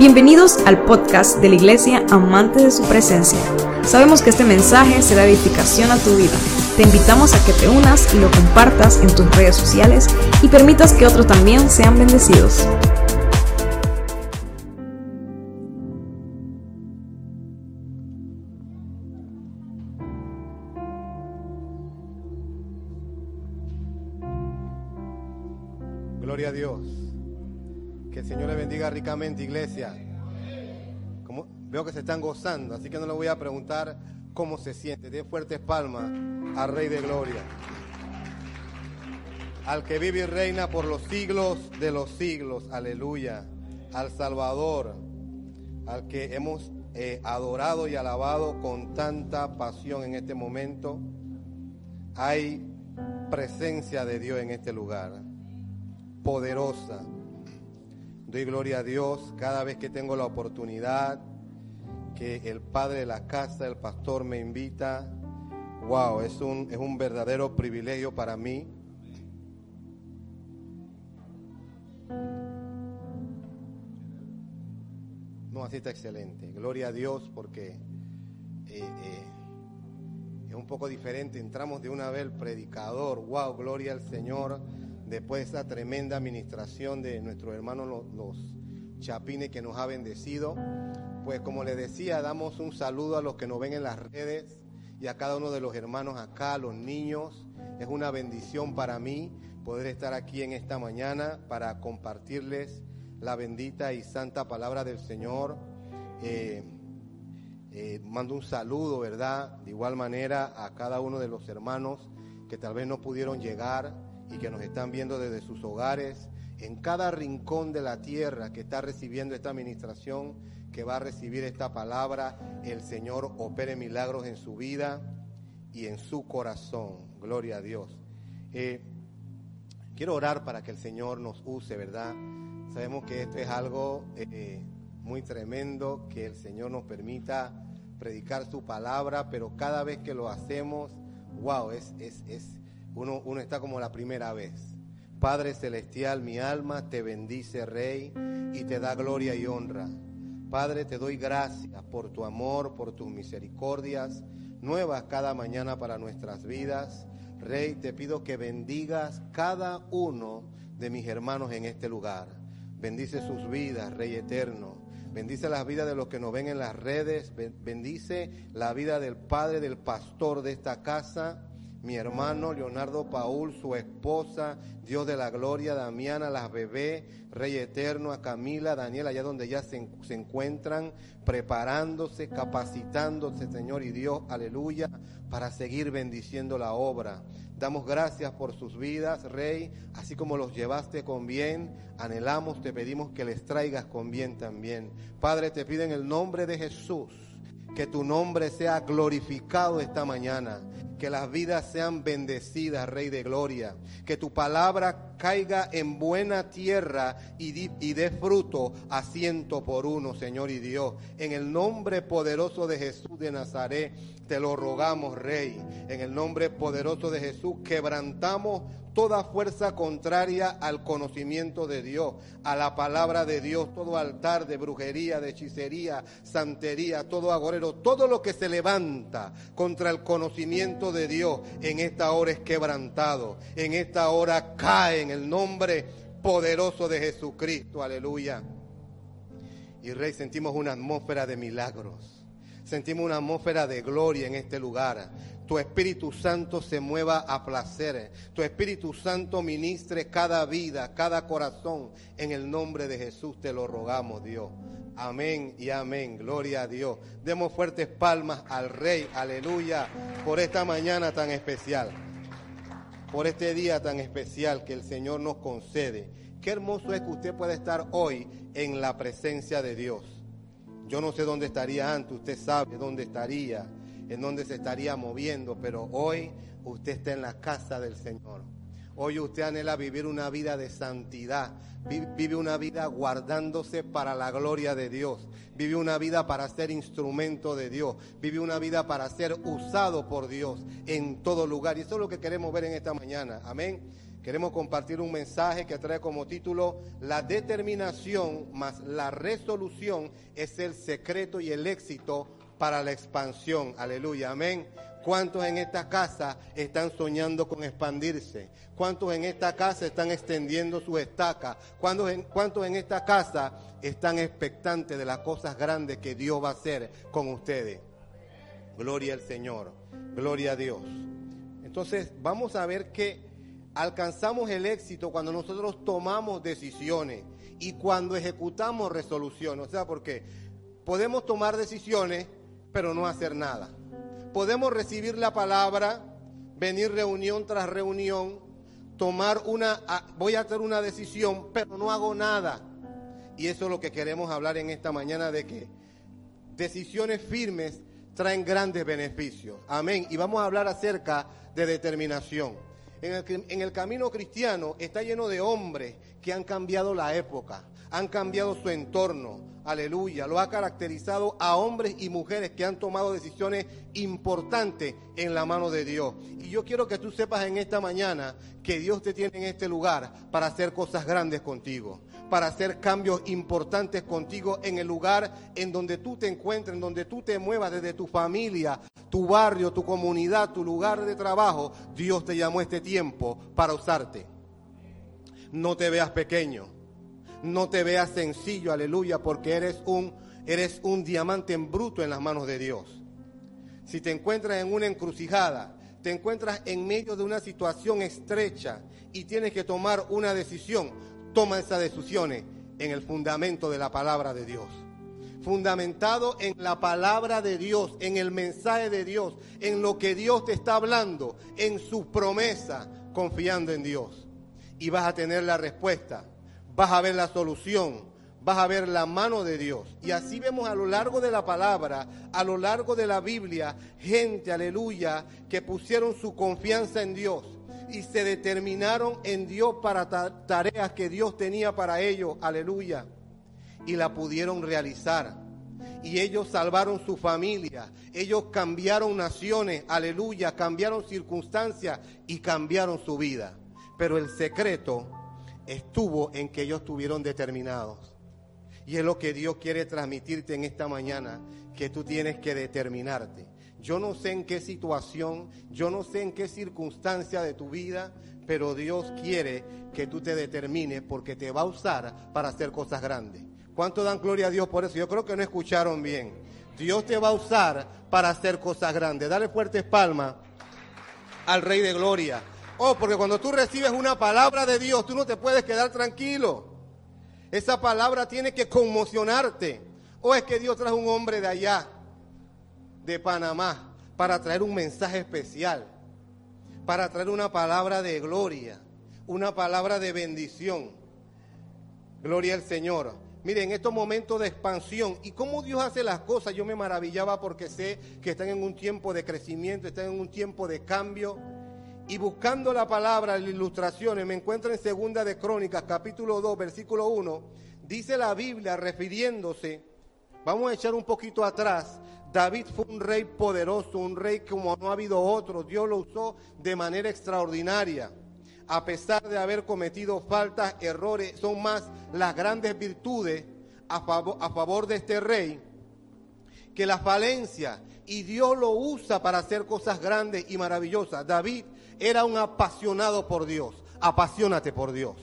Bienvenidos al podcast de la Iglesia Amante de su Presencia. Sabemos que este mensaje será edificación a tu vida. Te invitamos a que te unas y lo compartas en tus redes sociales y permitas que otros también sean bendecidos. Gloria a Dios. Que el Señor le bendiga ricamente, iglesia. Veo que se están gozando, así que no le voy a preguntar cómo se siente. De fuertes palmas al Rey de Gloria. Al que vive y reina por los siglos de los siglos. Aleluya. Al Salvador. Al que hemos eh, adorado y alabado con tanta pasión en este momento. Hay presencia de Dios en este lugar. Poderosa Doy gloria a Dios cada vez que tengo la oportunidad que el padre de la casa, el pastor, me invita. Wow, es un, es un verdadero privilegio para mí. No, así está excelente. Gloria a Dios porque eh, eh, es un poco diferente. Entramos de una vez el predicador. Wow, gloria al Señor después de esa tremenda administración de nuestros hermanos los, chapines que nos ha bendecido. Pues como les decía, damos un saludo a los que nos ven en las redes y a cada uno de los hermanos acá, los niños. Es una bendición para mí poder estar aquí en esta mañana para compartirles la bendita y santa palabra del Señor. Eh, eh, mando un saludo, ¿verdad? De igual manera a cada uno de los hermanos que tal vez no pudieron llegar y que nos están viendo desde sus hogares, en cada rincón de la tierra que está recibiendo esta administración, que va a recibir esta palabra, el Señor opere milagros en su vida y en su corazón. Gloria a Dios. Eh, quiero orar para que el Señor nos use, ¿verdad? Sabemos que esto es algo eh, muy tremendo, que el Señor nos permita predicar su palabra, pero cada vez que lo hacemos, wow, es, es, es uno, uno está como la primera vez. Padre Celestial, mi alma te bendice, Rey, y te da gloria y honra. Padre, te doy gracias por tu amor, por tus misericordias, nuevas cada mañana para nuestras vidas. Rey, te pido que bendigas cada uno de mis hermanos en este lugar. Bendice sus vidas, Rey eterno. Bendice las vidas de los que nos ven en las redes. Bendice la vida del Padre, del pastor de esta casa mi hermano Leonardo Paul, su esposa, Dios de la gloria, Damiana, las bebés, Rey Eterno, a Camila, Daniel, allá donde ya se, se, encuentran, preparándose, capacitándose, Señor y Dios, aleluya, para seguir bendiciendo la obra. Damos gracias por sus vidas, Rey, así como los llevaste con bien, anhelamos, te pedimos que les traigas con bien también. Padre, te pido en el nombre de Jesús que tu nombre sea glorificado esta mañana que las vidas sean bendecidas, Rey de Gloria, que tu palabra caiga en buena tierra y, dé fruto a ciento por uno, Señor y Dios. En el nombre poderoso de Jesús de Nazaret, te lo rogamos, Rey. En el nombre poderoso de Jesús, quebrantamos toda fuerza contraria al conocimiento de Dios, a la palabra de Dios, todo altar de brujería, de hechicería, santería, todo agorero, todo lo que se levanta contra el conocimiento de Dios en esta hora es quebrantado, en esta hora cae en el nombre poderoso de Jesucristo, aleluya. Y Rey, sentimos una atmósfera de milagros. Sentimos una atmósfera de gloria en este lugar tu Espíritu Santo se mueva a placer, tu Espíritu Santo ministre cada vida, cada corazón. En el nombre de Jesús te lo rogamos, Dios. Amén y amén. Gloria a Dios. Demos fuertes palmas al Rey, aleluya, por esta mañana tan especial, por este día tan especial que el Señor nos concede. Qué hermoso es que usted pueda estar hoy en la presencia de Dios. Yo no sé dónde estaría antes, usted sabe dónde estaría en donde se estaría moviendo, pero hoy usted está en la casa del Señor. Hoy usted anhela vivir una vida de santidad, vive una vida guardándose para la gloria de Dios, vive una vida para ser instrumento de Dios, vive una vida para ser usado por Dios en todo lugar. Y eso es lo que queremos ver en esta mañana. Amén. Queremos compartir un mensaje que trae como título La determinación más la resolución es el secreto y el éxito para la expansión. Aleluya, amén. ¿Cuántos en esta casa están soñando con expandirse? ¿Cuántos en esta casa están extendiendo su estaca? ¿Cuántos en, ¿Cuántos en esta casa están expectantes de las cosas grandes que Dios va a hacer con ustedes? Gloria al Señor, gloria a Dios. Entonces vamos a ver que alcanzamos el éxito cuando nosotros tomamos decisiones y cuando ejecutamos resoluciones. O sea, porque podemos tomar decisiones, pero no hacer nada. Podemos recibir la palabra, venir reunión tras reunión, tomar una, voy a hacer una decisión, pero no hago nada. Y eso es lo que queremos hablar en esta mañana de que decisiones firmes traen grandes beneficios. Amén. Y vamos a hablar acerca de determinación. En el, en el, camino cristiano está lleno de hombres que han cambiado la época, han cambiado su entorno, aleluya, lo ha caracterizado a hombres y mujeres que han tomado decisiones importantes en la mano de Dios. Y yo quiero que tú sepas en esta mañana que Dios te tiene en este lugar para hacer cosas grandes contigo, para hacer cambios importantes contigo en el lugar en donde tú te encuentres, en donde tú te muevas desde tu familia, tu barrio, tu comunidad, tu lugar de trabajo. Dios te llamó este tiempo para usarte. No te veas pequeño no te veas sencillo, aleluya, porque eres un, eres un diamante en bruto en las manos de Dios. Si te encuentras en una encrucijada, te encuentras en medio de una situación estrecha y tienes que tomar una decisión, toma esas decisiones en el fundamento de la palabra de Dios. Fundamentado en la palabra de Dios, en el mensaje de Dios, en lo que Dios te está hablando, en su promesa, confiando en Dios. Y vas a tener la respuesta vas a ver la solución, vas a ver la mano de Dios. Y así vemos a lo largo de la palabra, a lo largo de la Biblia, gente, aleluya, que pusieron su confianza en Dios y se determinaron en Dios para tareas que Dios tenía para ellos, aleluya, y la pudieron realizar. Y ellos salvaron su familia, ellos cambiaron naciones, aleluya, cambiaron circunstancias y cambiaron su vida. Pero el secreto estuvo en que ellos estuvieron determinados. Y es lo que Dios quiere transmitirte en esta mañana, que tú tienes que determinarte. Yo no sé en qué situación, yo no sé en qué circunstancia de tu vida, pero Dios quiere que tú te determines porque te va a usar para hacer cosas grandes. ¿Cuánto dan gloria a Dios por eso? Yo creo que no escucharon bien. Dios te va a usar para hacer cosas grandes. Dale fuertes palmas al Rey de Gloria. Oh, porque cuando tú recibes una palabra de Dios, tú no te puedes quedar tranquilo. Esa palabra tiene que conmocionarte. O es que Dios trajo un hombre de allá, de Panamá, para traer un mensaje especial, para traer una palabra de gloria, una palabra de bendición. Gloria al Señor. Miren, en estos momentos de expansión y cómo Dios hace las cosas, yo me maravillaba porque sé que están en un tiempo de crecimiento, están en un tiempo de cambio y buscando la palabra, las ilustraciones, me encuentro en Segunda de Crónicas, capítulo 2, versículo 1, dice la Biblia refiriéndose, vamos a echar un poquito atrás, David fue un rey poderoso, un rey como no ha habido otro, Dios lo usó de manera extraordinaria. A pesar de haber cometido faltas, errores, son más las grandes virtudes a favor, a favor de este rey que la falencia. Y Dios lo usa para hacer cosas grandes y maravillosas. David era un apasionado por Dios. Apasionate por Dios.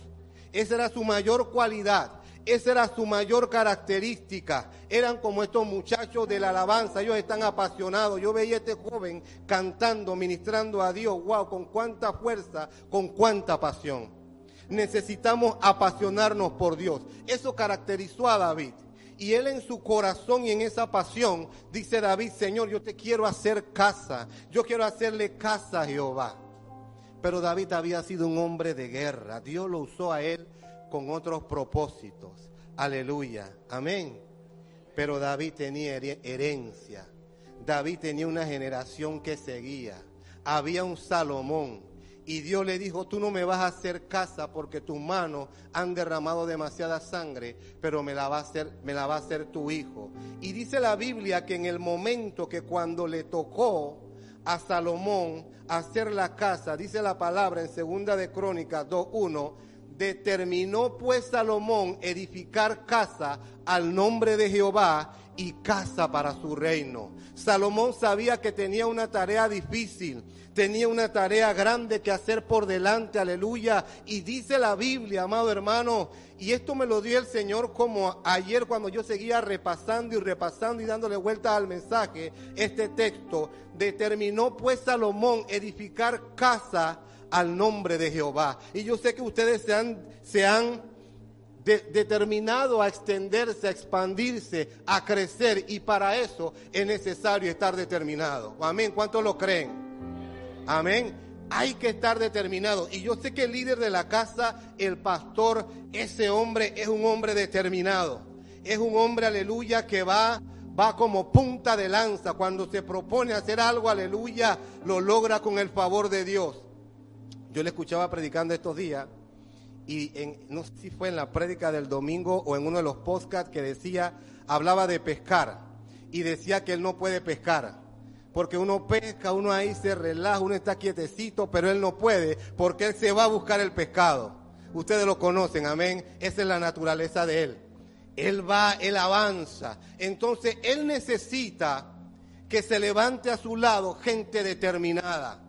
Esa era su mayor cualidad. Esa era su mayor característica. Eran como estos muchachos de la alabanza. Ellos están apasionados. Yo veía a este joven cantando, ministrando a Dios. Wow, con cuánta fuerza, con cuánta pasión. Necesitamos apasionarnos por Dios. Eso caracterizó a David. Y él en su corazón y en esa pasión dice David, Señor, yo te quiero hacer casa. Yo quiero hacerle casa a Jehová. Pero David había sido un hombre de guerra. Dios lo usó a él con otros propósitos. Aleluya. Amén. Pero David tenía herencia. David tenía una generación que seguía. Había un Salomón. Y Dios le dijo, tú no me vas a hacer casa porque tus manos han derramado demasiada sangre, pero me la va a hacer, me la va a hacer tu hijo. Y dice la Biblia que en el momento que cuando le tocó a Salomón hacer la casa, dice la palabra en segunda de Crónicas 2.1, determinó pues Salomón edificar casa al nombre de Jehová y casa para su reino. Salomón sabía que tenía una tarea difícil, tenía una tarea grande que hacer por delante, aleluya. Y dice la Biblia, amado hermano, y esto me lo dio el Señor como ayer cuando yo seguía repasando y repasando y dándole vuelta al mensaje, este texto, determinó pues Salomón edificar casa al nombre de Jehová. Y yo sé que ustedes se han, se han determinado a extenderse, a expandirse, a crecer y para eso es necesario estar determinado. Amén. ¿Cuántos lo creen? Amén. Hay que estar determinado. Y yo sé que el líder de la casa, el pastor, ese hombre es un hombre determinado. Es un hombre, aleluya, que va va como punta de lanza. Cuando se propone hacer algo, aleluya, lo logra con el favor de Dios. Yo le escuchaba predicando estos días y en, no sé si fue en la prédica del domingo o en uno de los podcasts que decía, hablaba de pescar y decía que él no puede pescar. Porque uno pesca, uno ahí se relaja, uno está quietecito, pero él no puede porque él se va a buscar el pescado. Ustedes lo conocen, amén. Esa es la naturaleza de él. Él va, él avanza. Entonces él necesita que se levante a su lado gente determinada.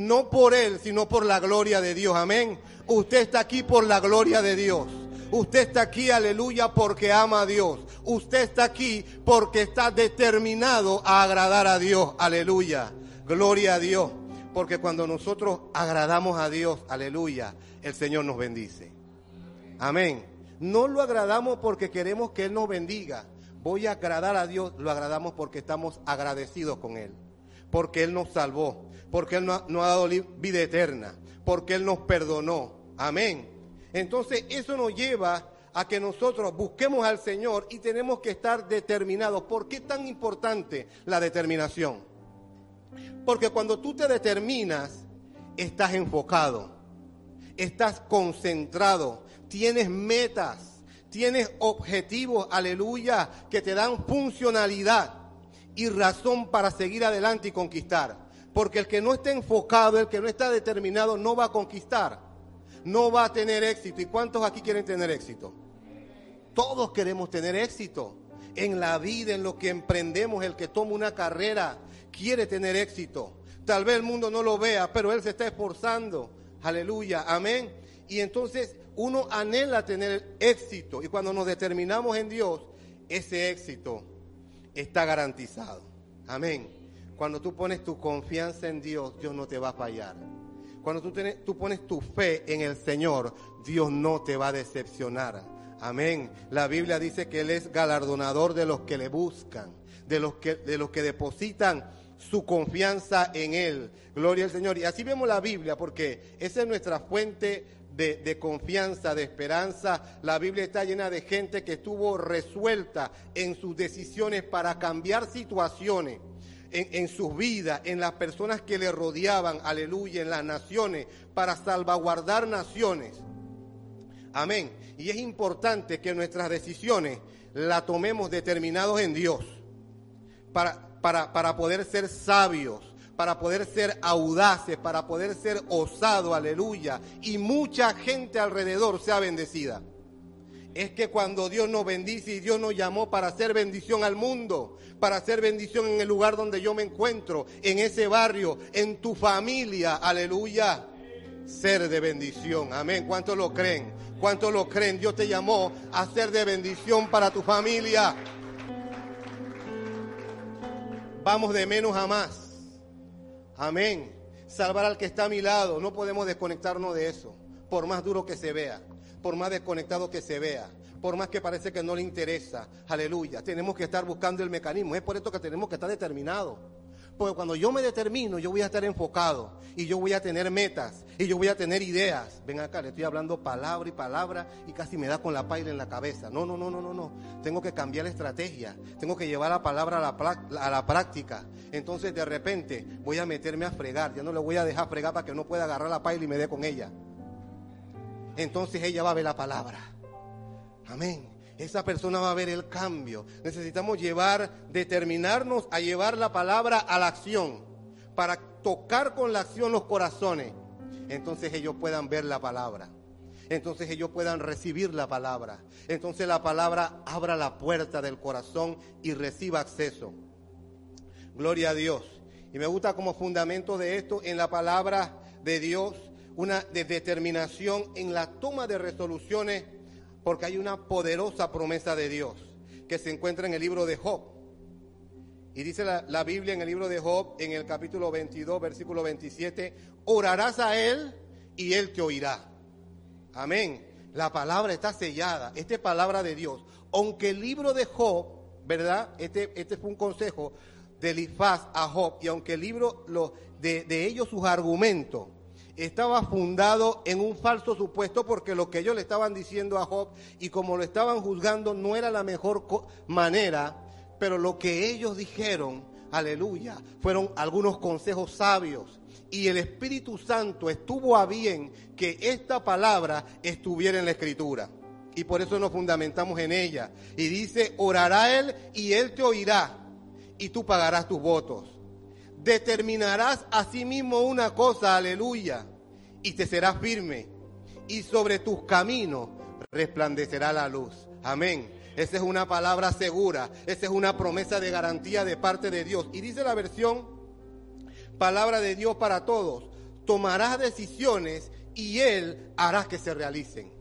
No por él, sino por la gloria de Dios. Amén. Usted está aquí por la gloria de Dios. Usted está aquí, aleluya, porque ama a Dios. Usted está aquí porque está determinado a agradar a Dios. Aleluya. Gloria a Dios. Porque cuando nosotros agradamos a Dios, aleluya, el Señor nos bendice. Amén. No lo agradamos porque queremos que Él nos bendiga. Voy a agradar a Dios, lo agradamos porque estamos agradecidos con Él. Porque Él nos salvó, porque Él nos, ha dado vida eterna, porque Él nos perdonó, Amén. Entonces eso nos lleva a que nosotros busquemos al Señor y tenemos que estar determinados. ¿Por qué es tan importante la determinación? Porque cuando tú te determinas, estás enfocado, estás concentrado, tienes metas, tienes objetivos, aleluya, que te dan funcionalidad y razón para seguir adelante y conquistar. Porque el que no está enfocado, el que no está determinado, no va a conquistar no va a tener éxito. ¿Y cuántos aquí quieren tener éxito? Todos queremos tener éxito. En la vida, en lo que emprendemos, el que toma una carrera quiere tener éxito. Tal vez el mundo no lo vea, pero él se está esforzando. Aleluya, amén. Y entonces uno anhela tener éxito. Y cuando nos determinamos en Dios, ese éxito está garantizado. Amén. Cuando tú pones tu confianza en Dios, Dios no te va a fallar. Cuando tú, tú pones tu fe en el Señor, Dios no te va a decepcionar. Amén. La Biblia dice que Él es galardonador de los que le buscan, de los que, de los que depositan su confianza en Él. Gloria al Señor. Y así vemos la Biblia, porque esa es nuestra fuente de, de, confianza, de esperanza. La Biblia está llena de gente que estuvo resuelta en sus decisiones para cambiar situaciones en, sus vidas, en las personas que le rodeaban, aleluya, en las naciones, para salvaguardar naciones. Amén. Y es importante que nuestras decisiones las tomemos determinados en Dios, para, para, para poder ser sabios, para poder ser audaces, para poder ser osados, aleluya, y mucha gente alrededor sea bendecida es que cuando Dios nos bendice y Dios nos llamó para hacer bendición al mundo, para hacer bendición en el lugar donde yo me encuentro, en ese barrio, en tu familia, aleluya, ser de bendición. Amén. ¿Cuántos lo creen? ¿Cuántos lo creen? Dios te llamó a ser de bendición para tu familia. Vamos de menos a más. Amén. Salvar al que está a mi lado. No podemos desconectarnos de eso, por más duro que se vea por más desconectado que se vea, por más que parece que no le interesa. Aleluya. Tenemos que estar buscando el mecanismo. Es por esto que tenemos que estar determinados. Porque cuando yo me determino, yo voy a estar enfocado y yo voy a tener metas y yo voy a tener ideas. Ven acá, le estoy hablando palabra y palabra y casi me da con la paila en la cabeza. No, no, no, no, no, no. Tengo que cambiar la estrategia. Tengo que llevar la palabra a la, a la práctica. Entonces de repente voy a meterme a fregar. Ya no le voy a dejar fregar para que no pueda agarrar la paila y me dé con ella entonces ella va a ver la palabra. Amén. Esa persona va a ver el cambio. Necesitamos llevar, determinarnos a llevar la palabra a la acción. para tocar con la acción los corazones, entonces ellos puedan ver la palabra. Entonces ellos puedan recibir la palabra. Entonces la palabra abra la puerta del corazón y reciba acceso. Gloria a Dios. Y me gusta como fundamento de esto en la palabra de Dios una determinación en la toma de resoluciones porque hay una poderosa promesa de Dios que se encuentra en el libro de Job. Y dice la, la, Biblia en el libro de Job, en el capítulo 22, versículo 27, orarás a Él y Él te oirá. Amén. La palabra está sellada. Esta es palabra de Dios. Aunque el libro de Job, ¿verdad? Este, este fue un consejo de Elifaz a Job. Y aunque el libro lo, de, de ellos, sus argumentos, estaba fundado en un falso supuesto porque lo que ellos le estaban diciendo a Job y como lo estaban juzgando no era la mejor manera, pero lo que ellos dijeron, aleluya, fueron algunos consejos sabios. Y el Espíritu Santo estuvo a bien que esta palabra estuviera en la Escritura. Y por eso nos fundamentamos en ella. Y dice, orará Él y Él te oirá y tú pagarás tus votos. Determinarás a sí mismo una cosa, aleluya, y te serás firme. Y sobre tus caminos resplandecerá la luz. Amén. Esa es una palabra segura. Esa es una promesa de garantía de parte de Dios. Y dice la versión, palabra de Dios para todos. Tomarás decisiones y Él hará que se realicen.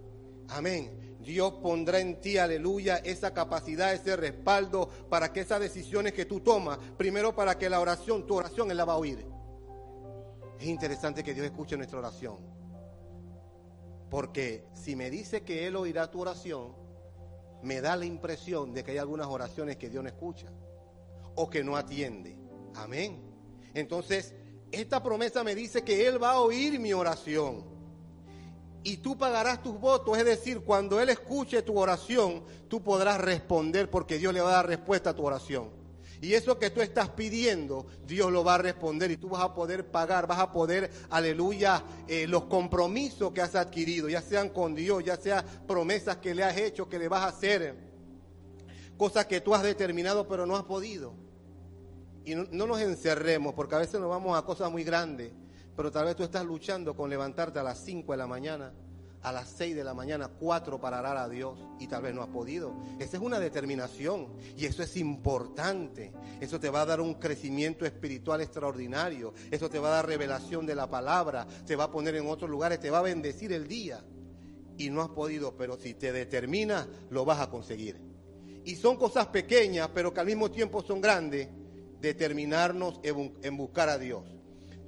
Amén. Dios pondrá en ti, aleluya, esa capacidad, ese respaldo para que esas decisiones que tú tomas, primero para que la oración, tu oración, Él la va a oír. Es interesante que Dios escuche nuestra oración. Porque si me dice que Él oirá tu oración, me da la impresión de que hay algunas oraciones que Dios no escucha o que no atiende. Amén. Entonces, esta promesa me dice que Él va a oír mi oración. Y tú pagarás tus votos, es decir, cuando Él escuche tu oración, tú podrás responder porque Dios le va a dar respuesta a tu oración. Y eso que tú estás pidiendo, Dios lo va a responder y tú vas a poder pagar, vas a poder, aleluya, eh, los compromisos que has adquirido, ya sean con Dios, ya sean promesas que le has hecho, que le vas a hacer, cosas que tú has determinado pero no has podido. Y no, no nos encerremos, porque a veces nos vamos a cosas muy grandes, pero tal vez tú estás luchando con levantarte a las 5 de la mañana a las 6 de la mañana, 4 para orar a Dios y tal vez no has podido. Esa es una determinación y eso es importante. Eso te va a dar un crecimiento espiritual extraordinario. Eso te va a dar revelación de la palabra, te va a poner en otros lugares, te va a bendecir el día. Y no has podido, pero si te determinas, lo vas a conseguir. Y son cosas pequeñas, pero que al mismo tiempo son grandes, determinarnos en buscar a Dios.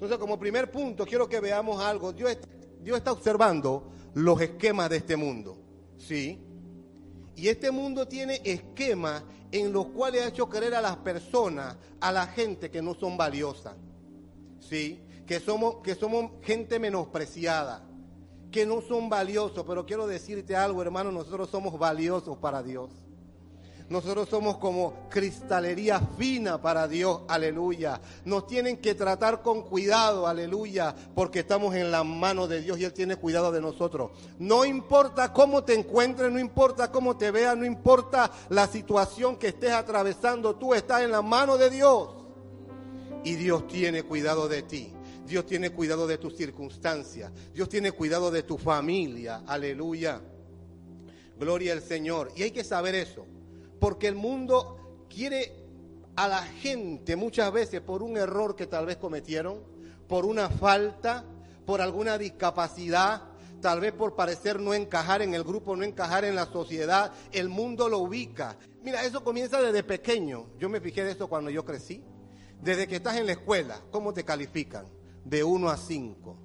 Entonces, como primer punto, quiero que veamos algo. Dios, está observando los esquemas de este mundo. ¿Sí? Y este mundo tiene esquemas en los cuales ha hecho creer a las personas, a la gente que no son valiosas. ¿Sí? Que somos, que somos gente menospreciada, que no son valiosos. Pero quiero decirte algo, hermano, nosotros somos valiosos para Dios. Nosotros somos como cristalería fina para Dios, aleluya. Nos tienen que tratar con cuidado, aleluya, porque estamos en la mano de Dios y Él tiene cuidado de nosotros. No importa cómo te encuentres, no importa cómo te veas, no importa la situación que estés atravesando, tú estás en la mano de Dios. Y Dios tiene cuidado de ti. Dios tiene cuidado de tus circunstancias. Dios tiene cuidado de tu familia. Aleluya. Gloria al Señor. Y hay que saber eso porque el mundo quiere a la gente muchas veces por un error que tal vez cometieron, por una falta, por alguna discapacidad, tal vez por parecer no encajar en el grupo, no encajar en la sociedad, el mundo lo ubica. Mira, eso comienza desde pequeño. Yo me fijé de eso cuando yo crecí. Desde que estás en la escuela, ¿cómo te califican? De 1 a 5.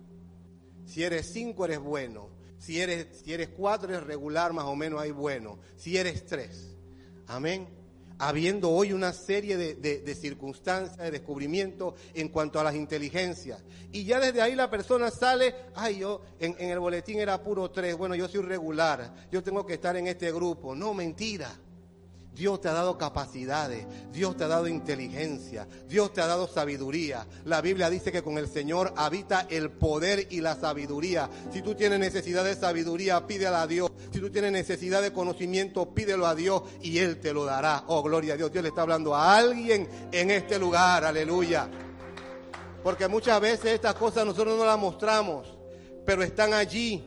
Si eres 5 eres bueno. Si eres, si eres 4 eres regular, más o menos hay bueno. Si eres 3 Amén. Habiendo hoy una serie de, circunstancias, de descubrimientos en cuanto a las inteligencias. Y ya desde ahí la persona sale, ay, yo en, en el boletín era puro tres, bueno, yo soy regular, yo tengo que estar en este grupo. No, mentira. Dios te ha dado capacidades, Dios te ha dado inteligencia, Dios te ha dado sabiduría. La Biblia dice que con el Señor habita el poder y la sabiduría. Si tú tienes necesidad de sabiduría, pídela a Dios. Si tú tienes necesidad de conocimiento, pídelo a Dios y Él te lo dará. Oh, gloria a Dios. Dios le está hablando a alguien en este lugar. Aleluya. Porque muchas veces estas cosas nosotros no las mostramos, pero están allí.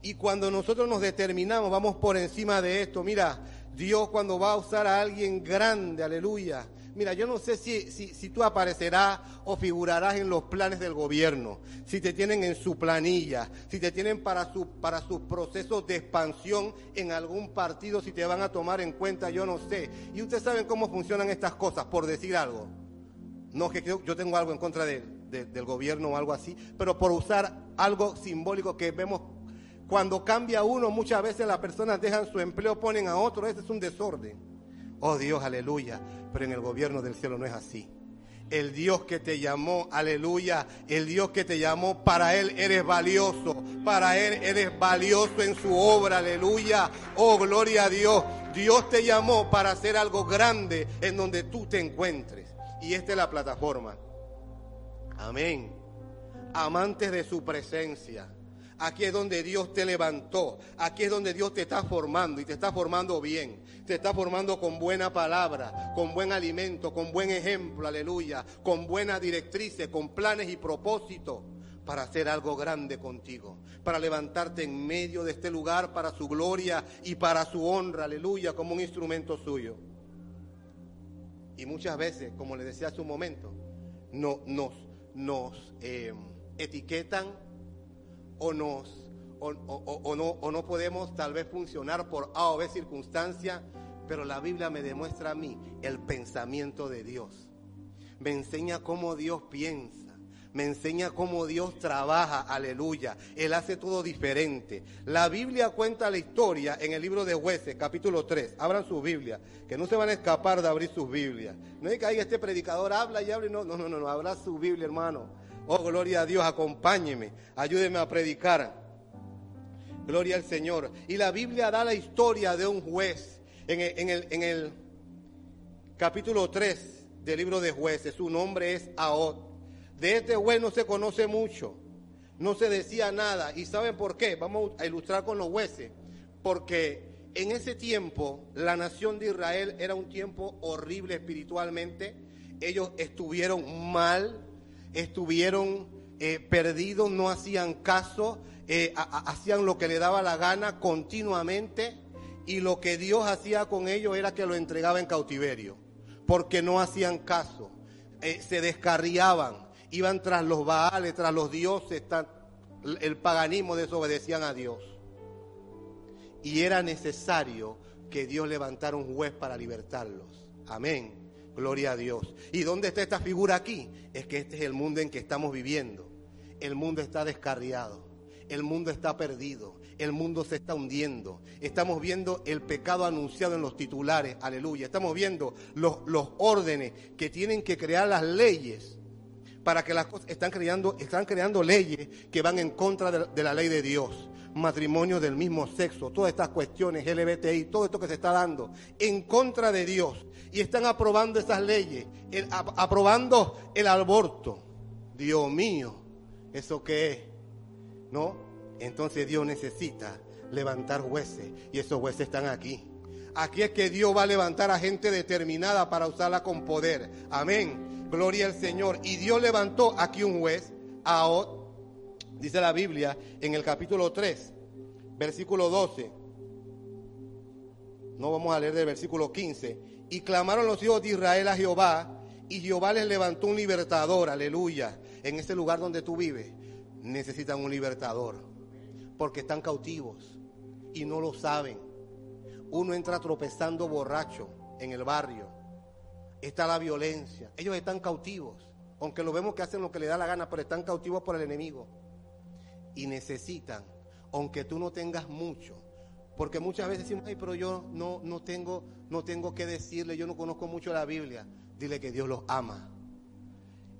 Y cuando nosotros nos determinamos, vamos por encima de esto. Mira, Dios cuando va a usar a alguien grande, aleluya. Mira, yo no sé si, si, tú aparecerás o figurarás en los planes del gobierno, si te tienen en su planilla, si te tienen para, su, para sus procesos de expansión en algún partido, si te van a tomar en cuenta, yo no sé. Y ustedes saben cómo funcionan estas cosas, por decir algo. No que yo tengo algo en contra del gobierno o algo así, pero por usar algo simbólico que vemos cuando cambia uno, muchas veces las personas dejan su empleo, ponen a otro, ese es un desorden. Oh Dios, aleluya, pero en el gobierno del cielo no es así. El Dios que te llamó, aleluya, el Dios que te llamó, para Él eres valioso, para Él eres valioso en su obra, aleluya. Oh, gloria a Dios. Dios te llamó para hacer algo grande en donde tú te encuentres. Y esta es la plataforma. Amén. Amantes de su presencia. Aquí es donde Dios te levantó. Aquí es donde Dios te está formando y te está formando bien. Te está formando con buena palabra, con buen alimento, con buen ejemplo, aleluya, con buena directrices, con planes y propósitos para hacer algo grande contigo, para levantarte en medio de este lugar para su gloria y para su honra, aleluya, como un instrumento suyo. Y muchas veces, como le decía hace un momento, no, nos, nos eh, etiquetan o, no, o no podemos tal vez funcionar por A o B circunstancia, pero la Biblia me demuestra a mí el pensamiento de Dios. Me enseña cómo Dios piensa. Me enseña cómo Dios trabaja, aleluya. Él hace todo diferente. La Biblia cuenta la historia en el libro de jueces, capítulo 3. Abran su Biblia, que no se van a escapar de abrir sus Biblias. No es que ahí este predicador habla y habla no, no, no, no, abra su Biblia, hermano. Oh, gloria a Dios, acompáñeme, ayúdeme a predicar. Gloria al Señor. Y la Biblia da la historia de un juez en el, capítulo 3 del libro de jueces. Su nombre es Ahod. De este juez no se conoce mucho, no se decía nada. ¿Y saben por qué? Vamos a ilustrar con los jueces. Porque en ese tiempo la nación de Israel era un tiempo horrible espiritualmente. Ellos estuvieron mal, estuvieron eh, perdidos, no hacían caso, eh, hacían lo que le daba la gana continuamente y lo que Dios hacía con ellos era que lo entregaba en cautiverio, porque no hacían caso, eh, se descarriaban, iban tras los baales, tras los dioses, el paganismo desobedecían a Dios. Y era necesario que Dios levantara un juez para libertarlos. Amén. Gloria a Dios. ¿Y dónde está esta figura aquí? Es que este es el mundo en que estamos viviendo. El mundo está descarriado. El mundo está perdido. El mundo se está hundiendo. Estamos viendo el pecado anunciado en los titulares. Aleluya. Estamos viendo los, los órdenes que tienen que crear las leyes para que las cosas están creando, están creando leyes que van en contra de, la ley de Dios. Matrimonio del mismo sexo, todas estas cuestiones, LBTI, todo esto que se está dando en contra de Dios. Y están aprobando esas leyes, aprobando el aborto. Dios mío, ¿eso qué es? ¿No? Entonces Dios necesita levantar jueces y esos jueces están aquí. Aquí es que Dios va a levantar a gente determinada para usarla con poder. Amén. Gloria al Señor. Y Dios levantó aquí un juez, a dice la Biblia en el capítulo 3, versículo 12. No vamos a leer del versículo 15. Y clamaron los hijos de Israel a Jehová, y Jehová les levantó un libertador, aleluya. En ese lugar donde tú vives, necesitan un libertador, porque están cautivos y no lo saben. Uno entra tropezando borracho en el barrio está la violencia. Ellos están cautivos, aunque lo vemos que hacen lo que les da la gana, pero están cautivos por el enemigo. Y necesitan, aunque tú no tengas mucho, porque muchas veces decimos, pero yo no, no, tengo, no tengo que decirle, yo no conozco mucho la Biblia. Dile que Dios los ama.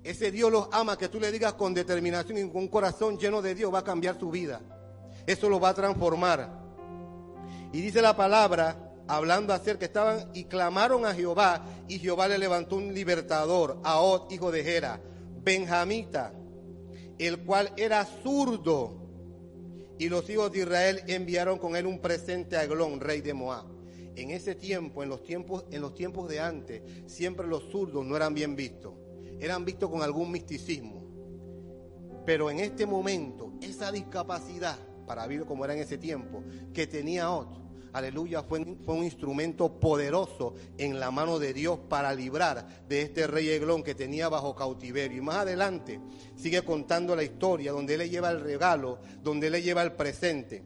Ese Dios los ama, que tú le digas con determinación y con un corazón lleno de Dios, va a cambiar su vida. Eso lo va a transformar. Y dice la palabra hablando acerca, que estaban y clamaron a Jehová, y Jehová le levantó un libertador, Od, hijo de Gera, Benjamita, el cual era zurdo. Y los hijos de Israel enviaron con él un presente a Eglón, rey de Moab. En ese tiempo, en los tiempos, en los tiempos de antes, siempre los zurdos no eran bien vistos. eran vistos con algún misticismo. Pero en este momento, esa discapacidad, para vivir como era en ese tiempo, que tenía otro, aleluya, fue, fue, un instrumento poderoso en la mano de Dios para librar de este rey Eglón que tenía bajo cautiverio. Y más adelante sigue contando la historia donde él le lleva el regalo, donde él le lleva el presente.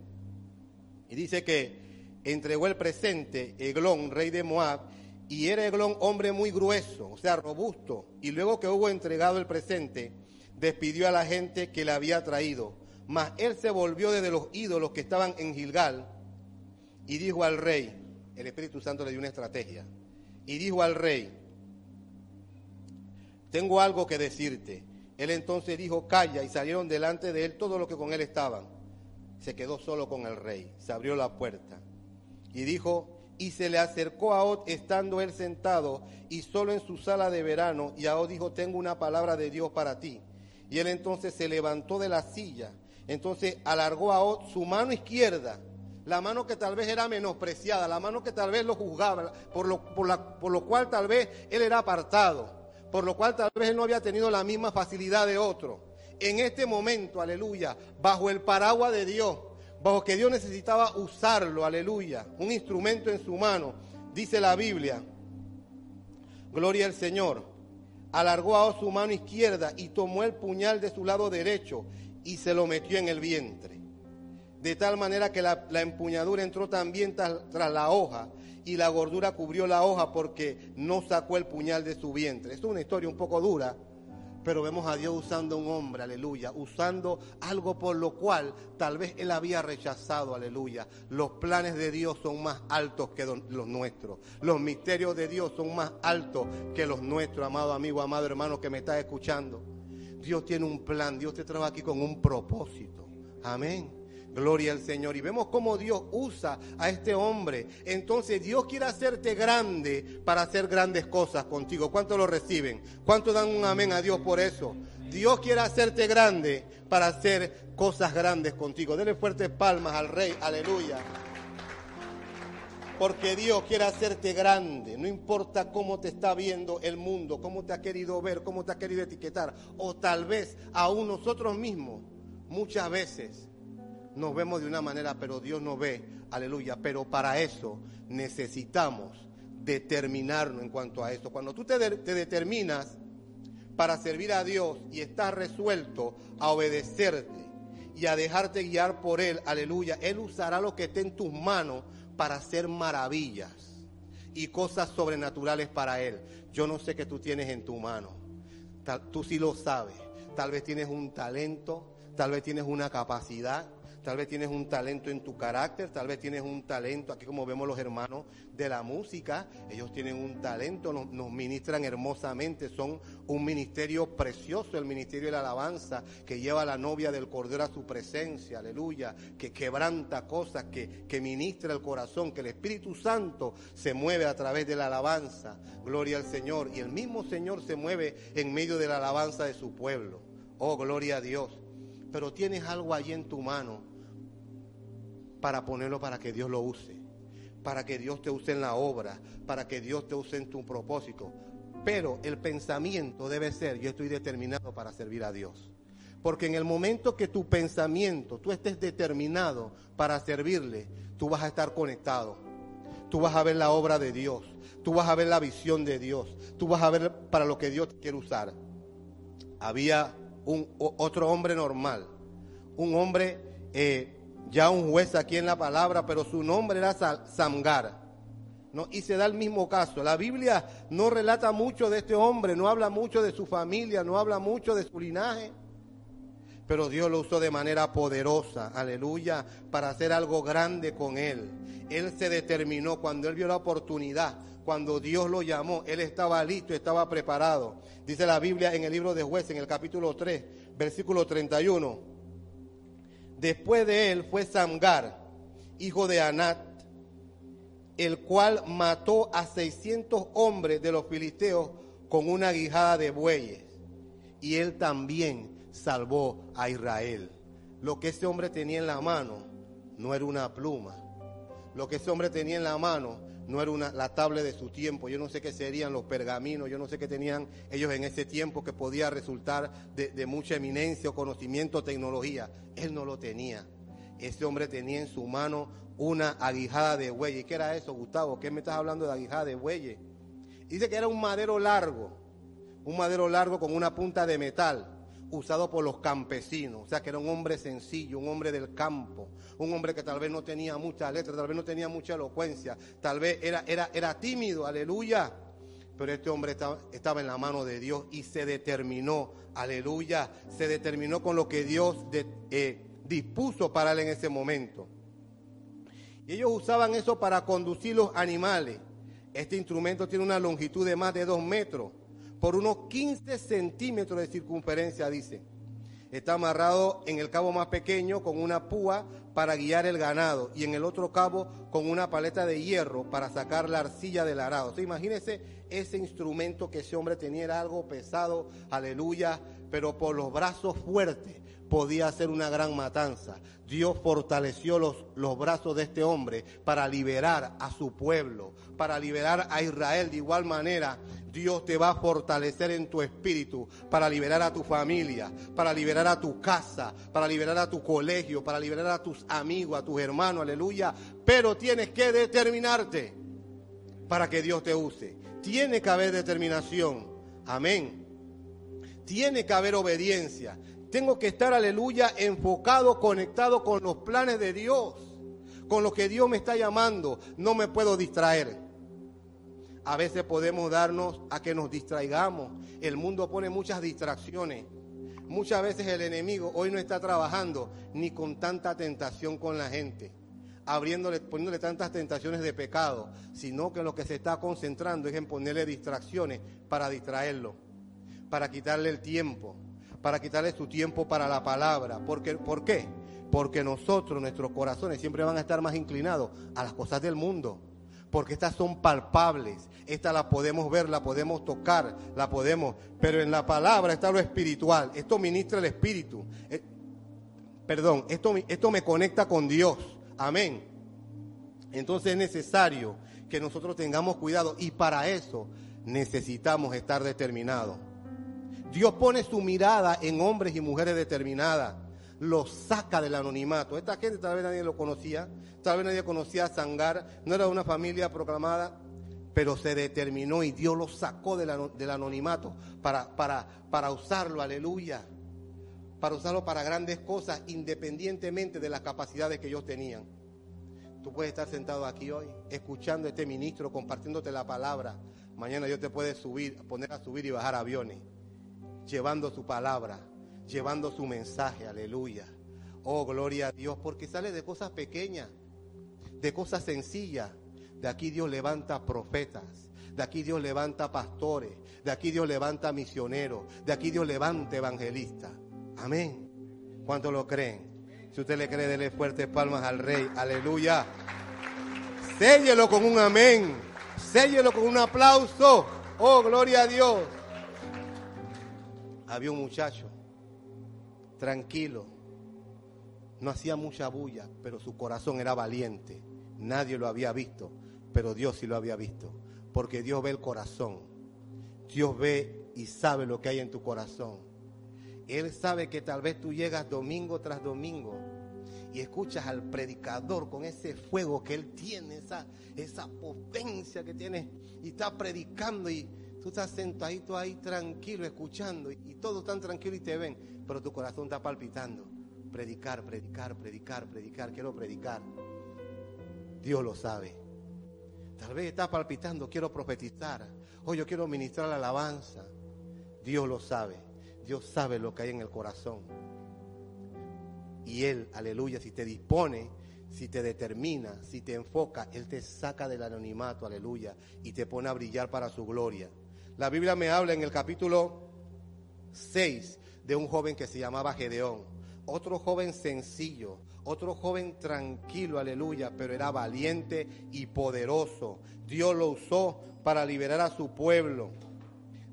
Y dice que entregó el presente Eglón, rey de Moab, y era Eglón hombre muy grueso, o sea, robusto. Y luego que hubo entregado el presente, despidió a la gente que le había traído. Mas él se volvió desde los ídolos que estaban en Gilgal y dijo al rey, el Espíritu Santo le dio una estrategia, y dijo al rey, tengo algo que decirte. Él entonces dijo, calla, y salieron delante de él todos los que con él estaban. Se quedó solo con el rey, se abrió la puerta y dijo, y se le acercó a Od estando él sentado y solo en su sala de verano, y a Od dijo, tengo una palabra de Dios para ti. Y él entonces se levantó de la silla, entonces alargó a Od su mano izquierda, la mano que tal vez era menospreciada, la mano que tal vez lo juzgaba, por lo, por, la, por lo cual tal vez él era apartado, por lo cual tal vez él no había tenido la misma facilidad de otro. En este momento, aleluya, bajo el paraguas de Dios, bajo que Dios necesitaba usarlo, aleluya, un instrumento en su mano, dice la Biblia, gloria al Señor, alargó a su mano izquierda y tomó el puñal de su lado derecho y se lo metió en el vientre. De tal manera que la, empuñadura entró también tras, la hoja y la gordura cubrió la hoja porque no sacó el puñal de su vientre. Esto es una historia un poco dura, pero vemos a Dios usando un hombre, aleluya, usando algo por lo cual tal vez él había rechazado, aleluya. Los planes de Dios son más altos que los nuestros. Los misterios de Dios son más altos que los nuestros, amado amigo, amado hermano que me está escuchando. Dios tiene un plan, Dios te trabaja aquí con un propósito. Amén. Gloria al Señor. Y vemos cómo Dios usa a este hombre. Entonces Dios quiere hacerte grande para hacer grandes cosas contigo. ¿Cuántos lo reciben? ¿Cuántos dan un amén a Dios por eso? Dios quiere hacerte grande para hacer cosas grandes contigo. Dele fuertes palmas al Rey. Aleluya. Porque Dios quiere hacerte grande. No importa cómo te está viendo el mundo, cómo te ha querido ver, cómo te ha querido etiquetar. O tal vez aún nosotros mismos, muchas veces nos vemos de una manera, pero Dios nos ve, aleluya. Pero para eso necesitamos determinarnos en cuanto a eso. Cuando tú te, de, te, determinas para servir a Dios y estás resuelto a obedecerte y a dejarte guiar por Él, aleluya, Él usará lo que esté en tus manos para hacer maravillas y cosas sobrenaturales para Él. Yo no sé qué tú tienes en tu mano, tú sí lo sabes. Tal vez tienes un talento, tal vez tienes una capacidad, Tal vez tienes un talento en tu carácter, tal vez tienes un talento, aquí como vemos los hermanos de la música, ellos tienen un talento, nos, ministran hermosamente, son un ministerio precioso, el ministerio de la alabanza, que lleva a la novia del Cordero a su presencia, aleluya, que quebranta cosas, que, que ministra el corazón, que el Espíritu Santo se mueve a través de la alabanza, gloria al Señor, y el mismo Señor se mueve en medio de la alabanza de su pueblo. Oh, gloria a Dios. Pero tienes algo allí en tu mano para ponerlo para que Dios lo use, para que Dios te use en la obra, para que Dios te use en tu propósito. Pero el pensamiento debe ser, yo estoy determinado para servir a Dios. Porque en el momento que tu pensamiento, tú estés determinado para servirle, tú vas a estar conectado. Tú vas a ver la obra de Dios. Tú vas a ver la visión de Dios. Tú vas a ver para lo que Dios quiere usar. Había un, otro hombre normal. Un hombre eh, ya un juez aquí en la palabra, pero su nombre era Samgar. ¿no? Y se da el mismo caso. La Biblia no relata mucho de este hombre, no habla mucho de su familia, no habla mucho de su linaje. Pero Dios lo usó de manera poderosa, aleluya, para hacer algo grande con él. Él se determinó cuando él vio la oportunidad, cuando Dios lo llamó, él estaba listo, estaba preparado. Dice la Biblia en el libro de jueces, en el capítulo 3, versículo 31. Después de él fue Samgar, hijo de Anat, el cual mató a 600 hombres de los filisteos con una guijada de bueyes. Y él también salvó a Israel. Lo que ese hombre tenía en la mano no era una pluma. Lo que ese hombre tenía en la mano no era una, la tabla de su tiempo. Yo no sé qué serían los pergaminos, yo no sé qué tenían ellos en ese tiempo que podía resultar de, de mucha eminencia o conocimiento, tecnología. Él no lo tenía. Ese hombre tenía en su mano una aguijada de bueyes. ¿Qué era eso, Gustavo? ¿Qué me estás hablando de aguijada de bueyes? Dice que era un madero largo, un madero largo con una punta de metal usado por los campesinos, o sea que era un hombre sencillo, un hombre del campo, un hombre que tal vez no tenía mucha letra, tal vez no tenía mucha elocuencia, tal vez era, era, era tímido, aleluya, pero este hombre estaba, estaba, en la mano de Dios y se determinó, aleluya, se determinó con lo que Dios eh, dispuso para él en ese momento. Y ellos usaban eso para conducir los animales. Este instrumento tiene una longitud de más de dos metros por unos 15 centímetros de circunferencia, dice. Está amarrado en el cabo más pequeño con una púa para guiar el ganado y en el otro cabo con una paleta de hierro para sacar la arcilla del arado. O imagínese ese instrumento que ese hombre tenía, era algo pesado, aleluya, pero por los brazos fuertes podía hacer una gran matanza. Dios fortaleció los, los brazos de este hombre para liberar a su pueblo, para liberar a Israel. De igual manera, Dios te va a fortalecer en tu espíritu para liberar a tu familia, para liberar a tu casa, para liberar a tu colegio, para liberar a tus amigos, a tus hermanos, aleluya. Pero tienes que determinarte para que Dios te use. Tiene que haber determinación. Amén. Tiene que haber obediencia. Tengo que estar, aleluya, enfocado, conectado con los planes de Dios, con lo que Dios me está llamando. No me puedo distraer. A veces podemos darnos a que nos distraigamos. El mundo pone muchas distracciones. Muchas veces el enemigo hoy no está trabajando ni con tanta tentación con la gente, abriéndole, poniéndole tantas tentaciones de pecado, sino que lo que se está concentrando es en ponerle distracciones para distraerlo, para quitarle el tiempo para quitarle su tiempo para la palabra. Porque, ¿Por qué? Porque nosotros, nuestros corazones siempre van a estar más inclinados a las cosas del mundo. Porque estas son palpables, estas las podemos ver, la podemos tocar, la podemos, pero en la palabra está lo espiritual, esto ministra el espíritu. Eh, perdón, esto, esto me conecta con Dios. Amén. Entonces es necesario que nosotros tengamos cuidado y para eso necesitamos estar determinados. Dios pone su mirada en hombres y mujeres determinadas. Los saca del anonimato. Esta gente tal vez nadie lo conocía. Tal vez nadie conocía a Sangar. No era una familia proclamada. Pero se determinó y Dios lo sacó del, anonimato para, para, para usarlo. Aleluya. Para usarlo para grandes cosas independientemente de las capacidades que ellos tenían. Tú puedes estar sentado aquí hoy, escuchando a este ministro, compartiéndote la palabra. Mañana Dios te puede subir, poner a subir y bajar aviones llevando su palabra, llevando su mensaje, aleluya. Oh, gloria a Dios, porque sale de cosas pequeñas, de cosas sencillas. De aquí Dios levanta profetas, de aquí Dios levanta pastores, de aquí Dios levanta misioneros, de aquí Dios levanta evangelistas. Amén. ¿Cuántos lo creen? Si usted le cree, dele fuertes palmas al Rey. Aleluya. Séllelo con un amén. Séllelo con un aplauso. Oh, gloria a Dios había un muchacho tranquilo, no hacía mucha bulla, pero su corazón era valiente. Nadie lo había visto, pero Dios sí lo había visto, porque Dios ve el corazón. Dios ve y sabe lo que hay en tu corazón. Él sabe que tal vez tú llegas domingo tras domingo y escuchas al predicador con ese fuego que él tiene, esa, esa potencia que tiene, y está predicando y Tú estás sentadito ahí tranquilo, escuchando, y, todos están tranquilos y te ven, pero tu corazón está palpitando. Predicar, predicar, predicar, predicar, quiero predicar. Dios lo sabe. Tal vez estás palpitando, quiero profetizar. O yo quiero ministrar la alabanza. Dios lo sabe. Dios sabe lo que hay en el corazón. Y Él, aleluya, si te dispone, si te determina, si te enfoca, Él te saca del anonimato, aleluya, y te pone a brillar para su gloria. La Biblia me habla en el capítulo 6 de un joven que se llamaba Gedeón. Otro joven sencillo, otro joven tranquilo, aleluya, pero era valiente y poderoso. Dios lo usó para liberar a su pueblo.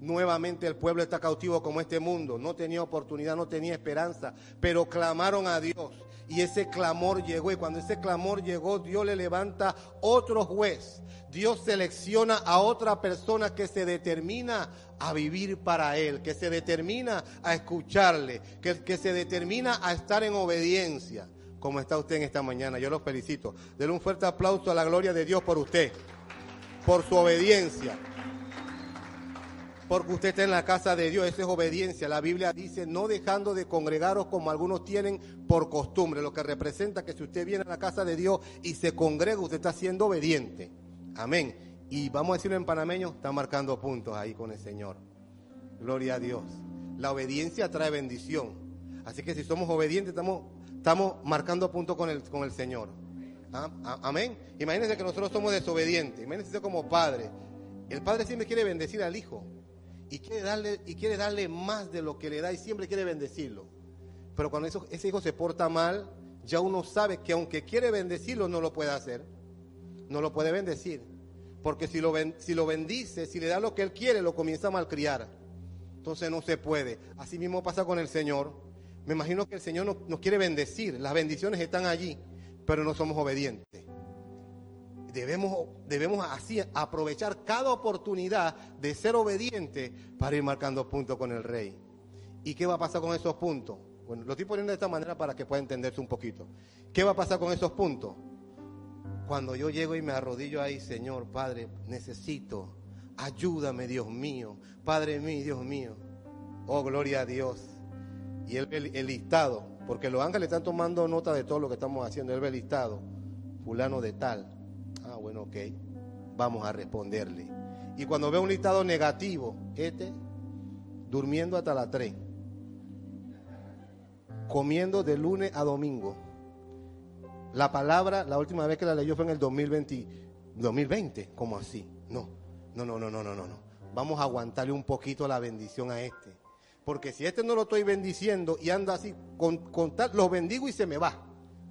Nuevamente el pueblo está cautivo como este mundo. No tenía oportunidad, no tenía esperanza, pero clamaron a Dios Y ese clamor llegó y cuando ese clamor llegó, Dios le levanta otro juez. Dios selecciona a otra persona que se determina a vivir para Él, que se determina a escucharle, que, que se determina a estar en obediencia, como está usted en esta mañana. Yo lo felicito. Denle un fuerte aplauso a la gloria de Dios por usted, por su obediencia. Porque usted está en la casa de Dios, eso es obediencia. La Biblia dice, no dejando de congregaros como algunos tienen por costumbre, lo que representa que si usted viene a la casa de Dios y se congrega, usted está siendo obediente. Amén. Y vamos a decirlo en panameño, está marcando puntos ahí con el Señor. Gloria a Dios. La obediencia trae bendición. Así que si somos obedientes, estamos, estamos marcando puntos con el, con el Señor. ¿Ah? Amén. Imagínense que nosotros somos desobedientes. Imagínense como padre. El padre siempre quiere bendecir al hijo y quiere darle, y quiere darle más de lo que le da y siempre quiere bendecirlo. Pero cuando ese hijo se porta mal, ya uno sabe que aunque quiere bendecirlo, no lo puede hacer. No lo puede bendecir. Porque si lo, si lo bendice, si le da lo que él quiere, lo comienza a malcriar. Entonces no se puede. Así mismo pasa con el Señor. Me imagino que el Señor nos, nos quiere bendecir. Las bendiciones están allí, pero no somos obedientes debemos, debemos así aprovechar cada oportunidad de ser obediente para ir marcando puntos con el rey. ¿Y qué va a pasar con esos puntos? Bueno, lo estoy poniendo de esta manera para que pueda entenderse un poquito. ¿Qué va a pasar con esos puntos? Cuando yo llego y me arrodillo ahí, Señor, Padre, necesito, ayúdame, Dios mío, Padre mío, Dios mío. Oh, gloria a Dios. Y él el, el, listado, porque los ángeles están tomando nota de todo lo que estamos haciendo. Él ve el listado, fulano de tal, Ah, bueno, ok. Vamos a responderle. Y cuando ve un listado negativo, este, durmiendo hasta las 3, comiendo de lunes a domingo. La palabra, la última vez que la leyó fue en el 2020, 2020, ¿cómo así? No, no, no, no, no, no, no. Vamos a aguantarle un poquito la bendición a este. Porque si este no lo estoy bendiciendo y anda así, con, con tal, lo bendigo y se me va.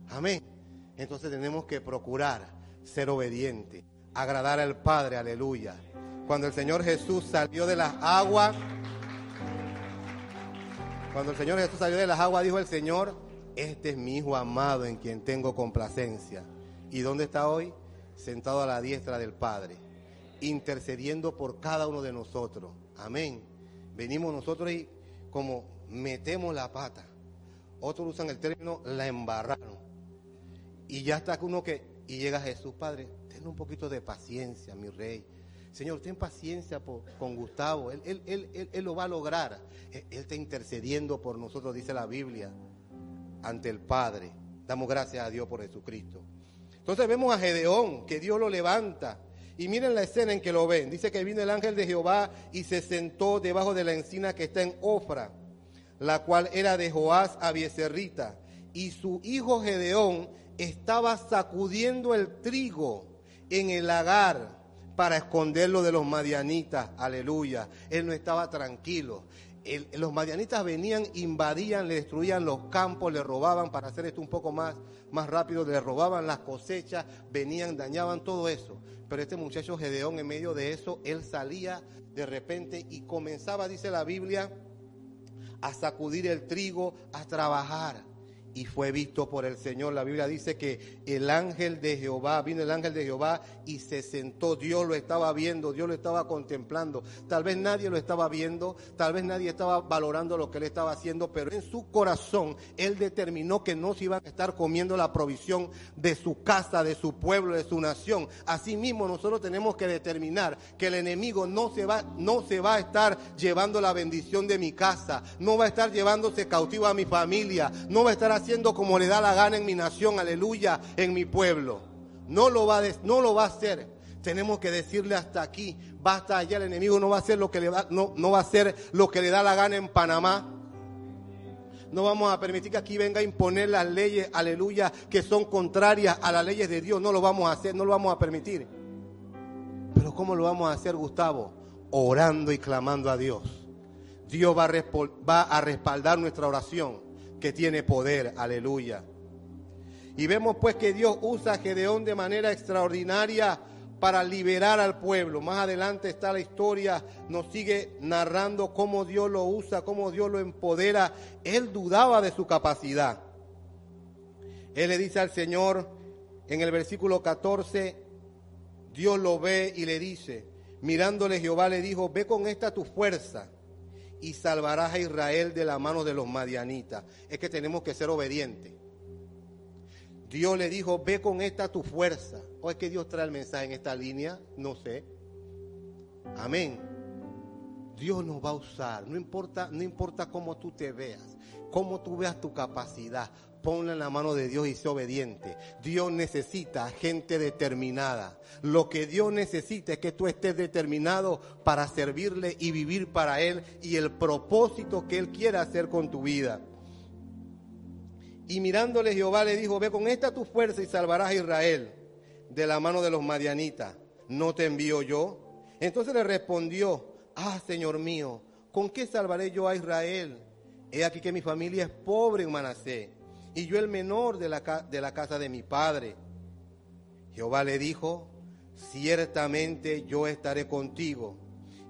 Amén. Entonces tenemos que procurar ser obediente, agradar al Padre, aleluya. Cuando el Señor Jesús salió de las aguas, cuando el Señor Jesús salió de las aguas, dijo el Señor, este es mi Hijo amado en quien tengo complacencia. ¿Y dónde está hoy? Sentado a la diestra del Padre, intercediendo por cada uno de nosotros. Amén. Venimos nosotros y como metemos la pata. Otros usan el término la embarraron. Y ya está uno que y llega Jesús, Padre, ten un poquito de paciencia, mi rey. Señor, ten paciencia con Gustavo. Él, él, él, lo va a lograr. Él, está intercediendo por nosotros, dice la Biblia, ante el Padre. Damos gracias a Dios por Jesucristo. Entonces vemos a Gedeón, que Dios lo levanta. Y miren la escena en que lo ven. Dice que vino el ángel de Jehová y se sentó debajo de la encina que está en Ofra, la cual era de Joás Abieserrita. Y su hijo Gedeón estaba sacudiendo el trigo en el lagar para esconderlo de los madianitas. Aleluya. Él no estaba tranquilo. los madianitas venían, invadían, le destruían los campos, le robaban, para hacer esto un poco más, más rápido, le robaban las cosechas, venían, dañaban todo eso. Pero este muchacho Gedeón, en medio de eso, él salía de repente y comenzaba, dice la Biblia, a sacudir el trigo, a trabajar y fue visto por el Señor. La Biblia dice que el ángel de Jehová, vino el ángel de Jehová y se sentó. Dios lo estaba viendo, Dios lo estaba contemplando. Tal vez nadie lo estaba viendo, tal vez nadie estaba valorando lo que él estaba haciendo, pero en su corazón él determinó que no se iban a estar comiendo la provisión de su casa, de su pueblo, de su nación. Asimismo, nosotros tenemos que determinar que el enemigo no se va, no se va a estar llevando la bendición de mi casa, no va a estar llevándose cautivo a mi familia, no va a estar haciendo como le da la gana en mi nación, aleluya, en mi pueblo. No lo va a, no lo va a hacer. Tenemos que decirle hasta aquí, basta allá, el enemigo no va a hacer lo que le va, no, va a hacer lo que le da la gana en Panamá. No vamos a permitir que aquí venga a imponer las leyes, aleluya, que son contrarias a las leyes de Dios. No lo vamos a hacer, no lo vamos a permitir. Pero ¿cómo lo vamos a hacer, Gustavo? Orando y clamando a Dios. Dios va a, va a respaldar nuestra oración que tiene poder, aleluya. Y vemos pues que Dios usa a Gedeón de manera extraordinaria para liberar al pueblo. Más adelante está la historia, nos sigue narrando cómo Dios lo usa, cómo Dios lo empodera. Él dudaba de su capacidad. Él le dice al Señor en el versículo 14, Dios lo ve y le dice, mirándole Jehová le dijo, ve con esta tu fuerza y salvarás a Israel de la mano de los madianitas. Es que tenemos que ser obedientes. Dios le dijo, ve con esta tu fuerza. ¿O es que Dios trae el mensaje en esta línea? No sé. Amén. Dios nos va a usar. No importa, no importa cómo tú te veas, cómo tú veas tu capacidad. Ponla en la mano de Dios y sé obediente. Dios necesita gente determinada. Lo que Dios necesita es que tú estés determinado para servirle y vivir para Él y el propósito que Él quiera hacer con tu vida. Y mirándole Jehová le dijo, ve con esta tu fuerza y salvarás a Israel de la mano de los madianitas. ¿No te envío yo? Entonces le respondió, ah, Señor mío, ¿con qué salvaré yo a Israel? He aquí que mi familia es pobre en Manasés y yo el menor de la, de la casa de mi padre. Jehová le dijo, ciertamente yo estaré contigo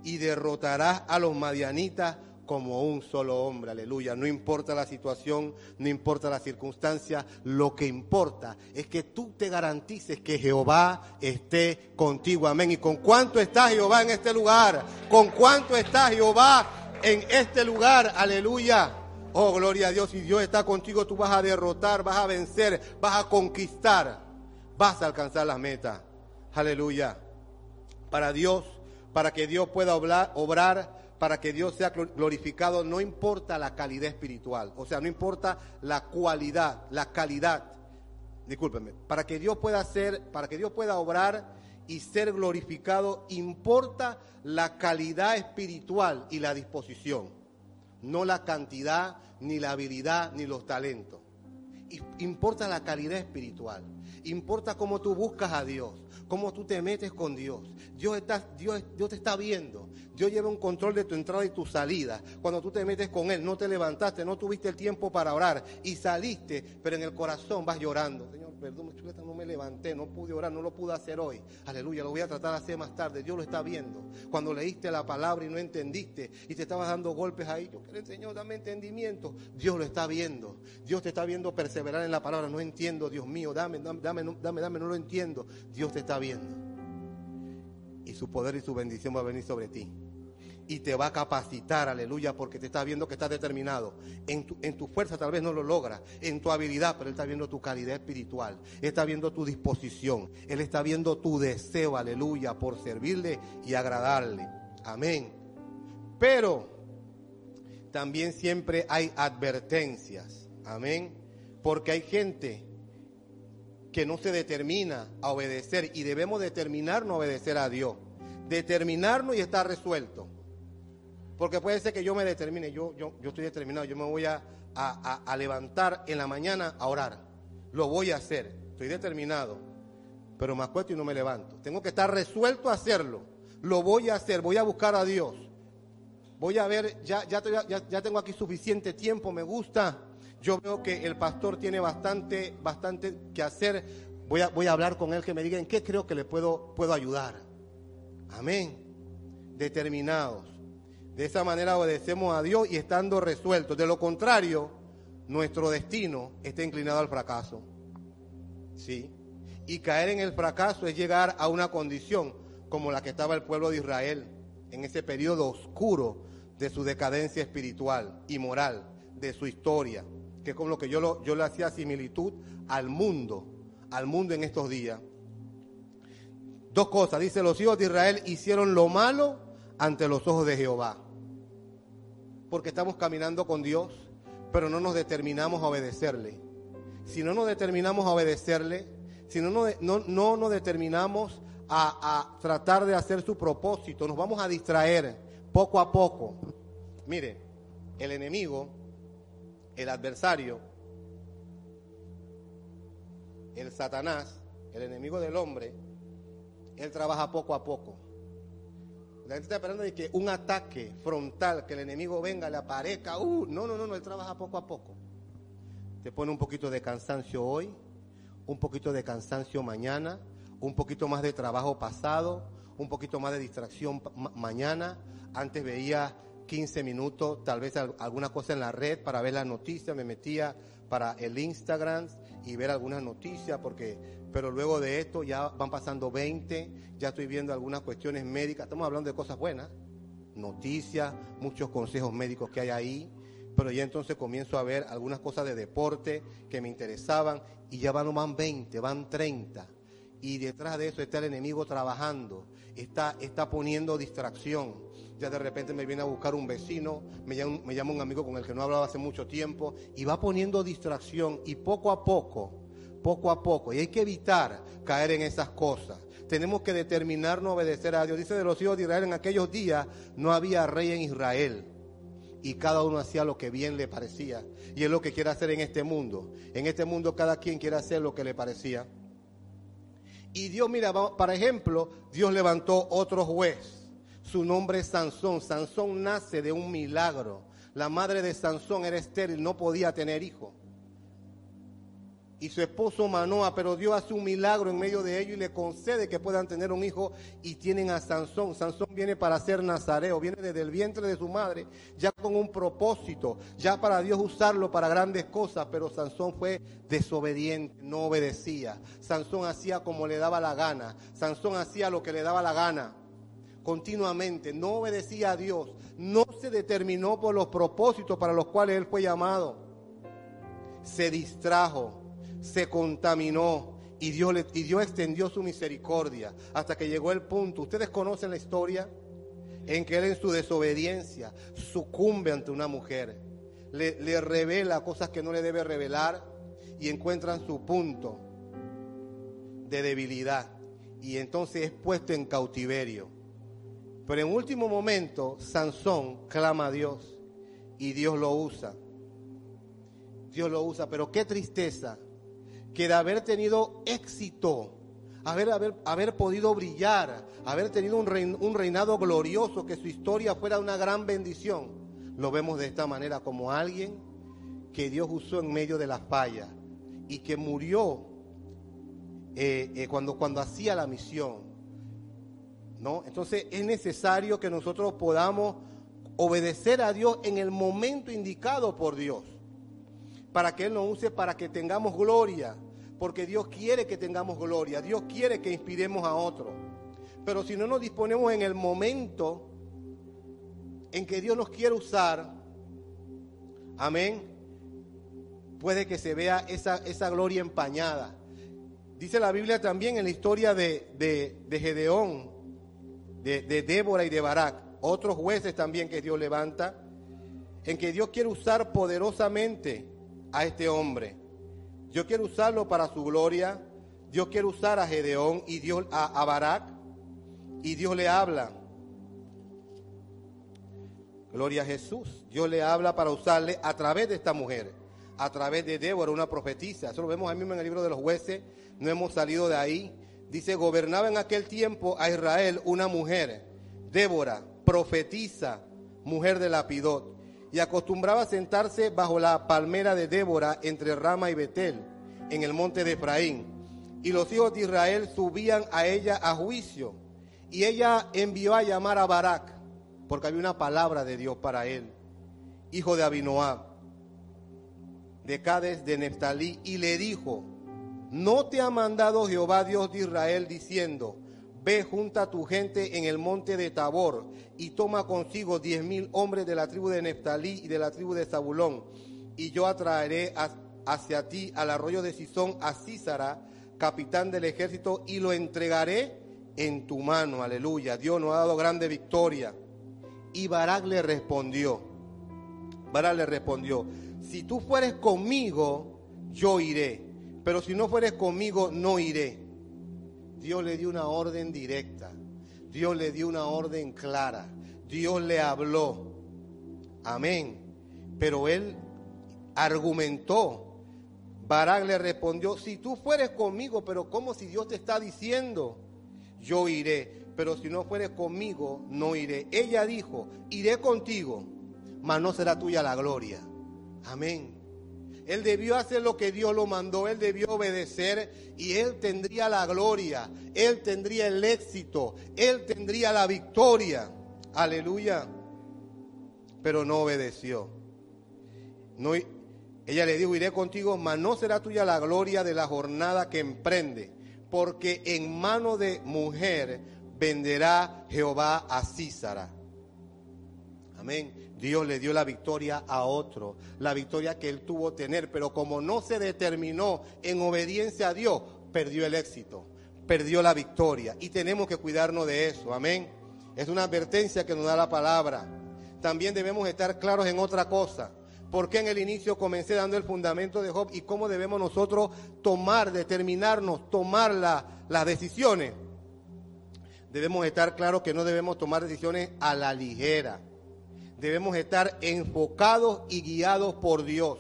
y derrotarás a los madianitas como un solo hombre, aleluya. No importa la situación, no importa la circunstancia, lo que importa es que tú te garantices que Jehová esté contigo, amén. ¿Y con cuánto está Jehová en este lugar? ¿Con cuánto está Jehová en este lugar? Aleluya. Oh, gloria a Dios. Si Dios está contigo, tú vas a derrotar, vas a vencer, vas a conquistar, vas a alcanzar las metas. Aleluya. Para Dios, para que Dios pueda obrar, para que Dios sea glorificado, no importa la calidad espiritual, o sea, no importa la cualidad, la calidad. Discúlpenme, para que Dios pueda ser, para que Dios pueda obrar y ser glorificado, importa la calidad espiritual y la disposición, no la cantidad, ni la habilidad, ni los talentos. Importa la calidad espiritual, importa cómo tú buscas a Dios, cómo tú te metes con Dios. Dios, está, Dios, Dios te está viendo. Dios lleva un control de tu entrada y tu salida. Cuando tú te metes con Él, no te levantaste, no tuviste el tiempo para orar y saliste, pero en el corazón vas llorando. Señor, perdón, chuleta, no me levanté, no pude orar, no lo pude hacer hoy. Aleluya, lo voy a tratar de hacer más tarde. Dios lo está viendo. Cuando leíste la palabra y no entendiste y te estabas dando golpes ahí, yo quiero, Señor, dame entendimiento. Dios lo está viendo. Dios te está viendo perseverar en la palabra. No entiendo, Dios mío, dame, dame, dame, dame, dame no lo entiendo. Dios te está viendo. Y su poder y su bendición va a venir sobre ti y te va a capacitar, aleluya, porque te está viendo que estás determinado. En tu, en fuerza tal vez no lo logra, en tu habilidad, pero Él está viendo tu calidad espiritual, está viendo tu disposición, Él está viendo tu deseo, aleluya, por servirle y agradarle. Amén. Pero también siempre hay advertencias, amén, porque hay gente que no se determina a obedecer y debemos determinarnos a obedecer a Dios. Determinarnos y estar resuelto. Porque puede ser que yo me determine, yo, yo, yo estoy determinado, yo me voy a, a, levantar en la mañana a orar. Lo voy a hacer, estoy determinado, pero me acuesto y no me levanto. Tengo que estar resuelto a hacerlo. Lo voy a hacer, voy a buscar a Dios. Voy a ver, ya, ya, ya, ya tengo aquí suficiente tiempo, me gusta. Yo veo que el pastor tiene bastante, bastante que hacer. Voy a, voy a hablar con él que me diga en qué creo que le puedo, puedo ayudar. Amén. Determinados. De esa manera obedecemos a Dios y estando resueltos. De lo contrario, nuestro destino está inclinado al fracaso. ¿Sí? Y caer en el fracaso es llegar a una condición como la que estaba el pueblo de Israel en ese periodo oscuro de su decadencia espiritual y moral, de su historia, que como lo que yo, yo le hacía similitud al mundo, al mundo en estos días. Dos cosas, dice, los hijos de Israel hicieron lo malo ante los ojos de Jehová porque estamos caminando con Dios, pero no nos determinamos a obedecerle. Si no nos determinamos a obedecerle, si no, no, no, nos determinamos a, a tratar de hacer su propósito, nos vamos a distraer poco a poco. Mire, el enemigo, el adversario, el Satanás, el enemigo del hombre, él trabaja poco a poco. La gente está esperando de que un ataque frontal, que el enemigo venga, le aparezca. Uh, no, no, no, no, él trabaja poco a poco. Te pone un poquito de cansancio hoy, un poquito de cansancio mañana, un poquito más de trabajo pasado, un poquito más de distracción mañana. Antes veía 15 minutos, tal vez alguna cosa en la red para ver las noticias, me metía para el Instagram y ver algunas noticias, porque, pero luego de esto ya van pasando 20, ya estoy viendo algunas cuestiones médicas, estamos hablando de cosas buenas, noticias, muchos consejos médicos que hay ahí, pero ya entonces comienzo a ver algunas cosas de deporte que me interesaban y ya van, van 20, van 30. Y detrás de eso está el enemigo trabajando, está, está poniendo distracción. Ya de repente me viene a buscar un vecino, me llama, me llama un amigo con el que no hablaba hace mucho tiempo y va poniendo distracción y poco a poco, poco a poco, y hay que evitar caer en esas cosas tenemos que determinarnos a obedecer a Dios. Dice de los hijos de Israel, en aquellos días no había rey en Israel. Y cada uno hacía lo que bien le parecía. Y es lo que quiere hacer en este mundo. En este mundo cada quien quiere hacer lo que le parecía. Y Dios, mira, para ejemplo, Dios levantó otro juez. Su nombre es Sansón. Sansón nace de un milagro. La madre de Sansón era estéril, no podía tener hijo y su esposo Manoa, pero Dios hace un milagro en medio de ellos y le concede que puedan tener un hijo y tienen a Sansón. Sansón viene para ser nazareo, viene desde el vientre de su madre, ya con un propósito, ya para Dios usarlo para grandes cosas, pero Sansón fue desobediente, no obedecía. Sansón hacía como le daba la gana, Sansón hacía lo que le daba la gana continuamente, no obedecía a Dios, no se determinó por los propósitos para los cuales él fue llamado, se distrajo se contaminó y Dios, le, y Dios extendió su misericordia hasta que llegó el punto. Ustedes conocen la historia en que él en su desobediencia sucumbe ante una mujer, le, le revela cosas que no le debe revelar y encuentran su punto de debilidad y entonces es puesto en cautiverio. Pero en último momento, Sansón clama a Dios y Dios lo usa. Dios lo usa, pero qué tristeza que de haber tenido éxito, haber, haber, haber podido brillar, haber tenido un, un reinado glorioso, que su historia fuera una gran bendición, lo vemos de esta manera como alguien que Dios usó en medio de la falla y que murió eh, eh, cuando, cuando hacía la misión. ¿no? Entonces es necesario que nosotros podamos obedecer a Dios en el momento indicado por Dios para que Él nos use para que tengamos gloria, porque Dios quiere que tengamos gloria, Dios quiere que inspiremos a otros. Pero si no nos disponemos en el momento en que Dios nos quiere usar, amén, puede que se vea esa, esa gloria empañada. Dice la Biblia también en la historia de, de, Gedeón, de, de Débora y de Barak, otros jueces también que Dios levanta, en que Dios quiere usar poderosamente a este hombre. Dios quiere usarlo para su gloria. Dios quiere usar a Gedeón y Dios a, Barak. Y Dios le habla. Gloria a Jesús. Dios le habla para usarle a través de esta mujer, a través de Débora, una profetisa. Eso lo vemos ahí mismo en el libro de los jueces. No hemos salido de ahí. Dice, gobernaba en aquel tiempo a Israel una mujer, Débora, profetisa, mujer de Lapidot y acostumbraba sentarse bajo la palmera de Débora entre Rama y Betel, en el monte de Efraín. Y los hijos de Israel subían a ella a juicio. Y ella envió a llamar a Barak, porque había una palabra de Dios para él, hijo de Abinoab, de Cades de Neftalí, y le dijo, ¿no te ha mandado Jehová Dios de Israel diciendo, Ve junta a tu gente en el monte de Tabor y toma consigo diez mil hombres de la tribu de Neftalí y de la tribu de Zabulón. Y yo atraeré hacia ti al arroyo de Sison a Císara, capitán del ejército, y lo entregaré en tu mano. Aleluya. Dios nos ha dado grande victoria. Y Barak le respondió. Barak le respondió, si tú fueres conmigo, yo iré. Pero si no fueres conmigo, no iré. Dios le dio una orden directa. Dios le dio una orden clara. Dios le habló. Amén. Pero él argumentó. Barak le respondió, si tú fueres conmigo, pero como si Dios te está diciendo, yo iré, pero si no fueres conmigo, no iré. Ella dijo, iré contigo, mas no será tuya la gloria. Amén. Él debió hacer lo que Dios lo mandó, él debió obedecer y él tendría la gloria, él tendría el éxito, él tendría la victoria. Aleluya. Pero no obedeció. No, Ella le dijo, iré contigo, mas no será tuya la gloria de la jornada que emprende, porque en mano de mujer venderá Jehová a Císara. Amén. Dios le dio la victoria a otro, la victoria que él tuvo tener, pero como no se determinó en obediencia a Dios, perdió el éxito, perdió la victoria y tenemos que cuidarnos de eso. Amén. Es una advertencia que nos da la palabra. También debemos estar claros en otra cosa. Porque en el inicio comencé dando el fundamento de Job y cómo debemos nosotros tomar, determinarnos, tomar las decisiones? Debemos estar claros que no debemos tomar decisiones a la ligera debemos estar enfocados y guiados por Dios.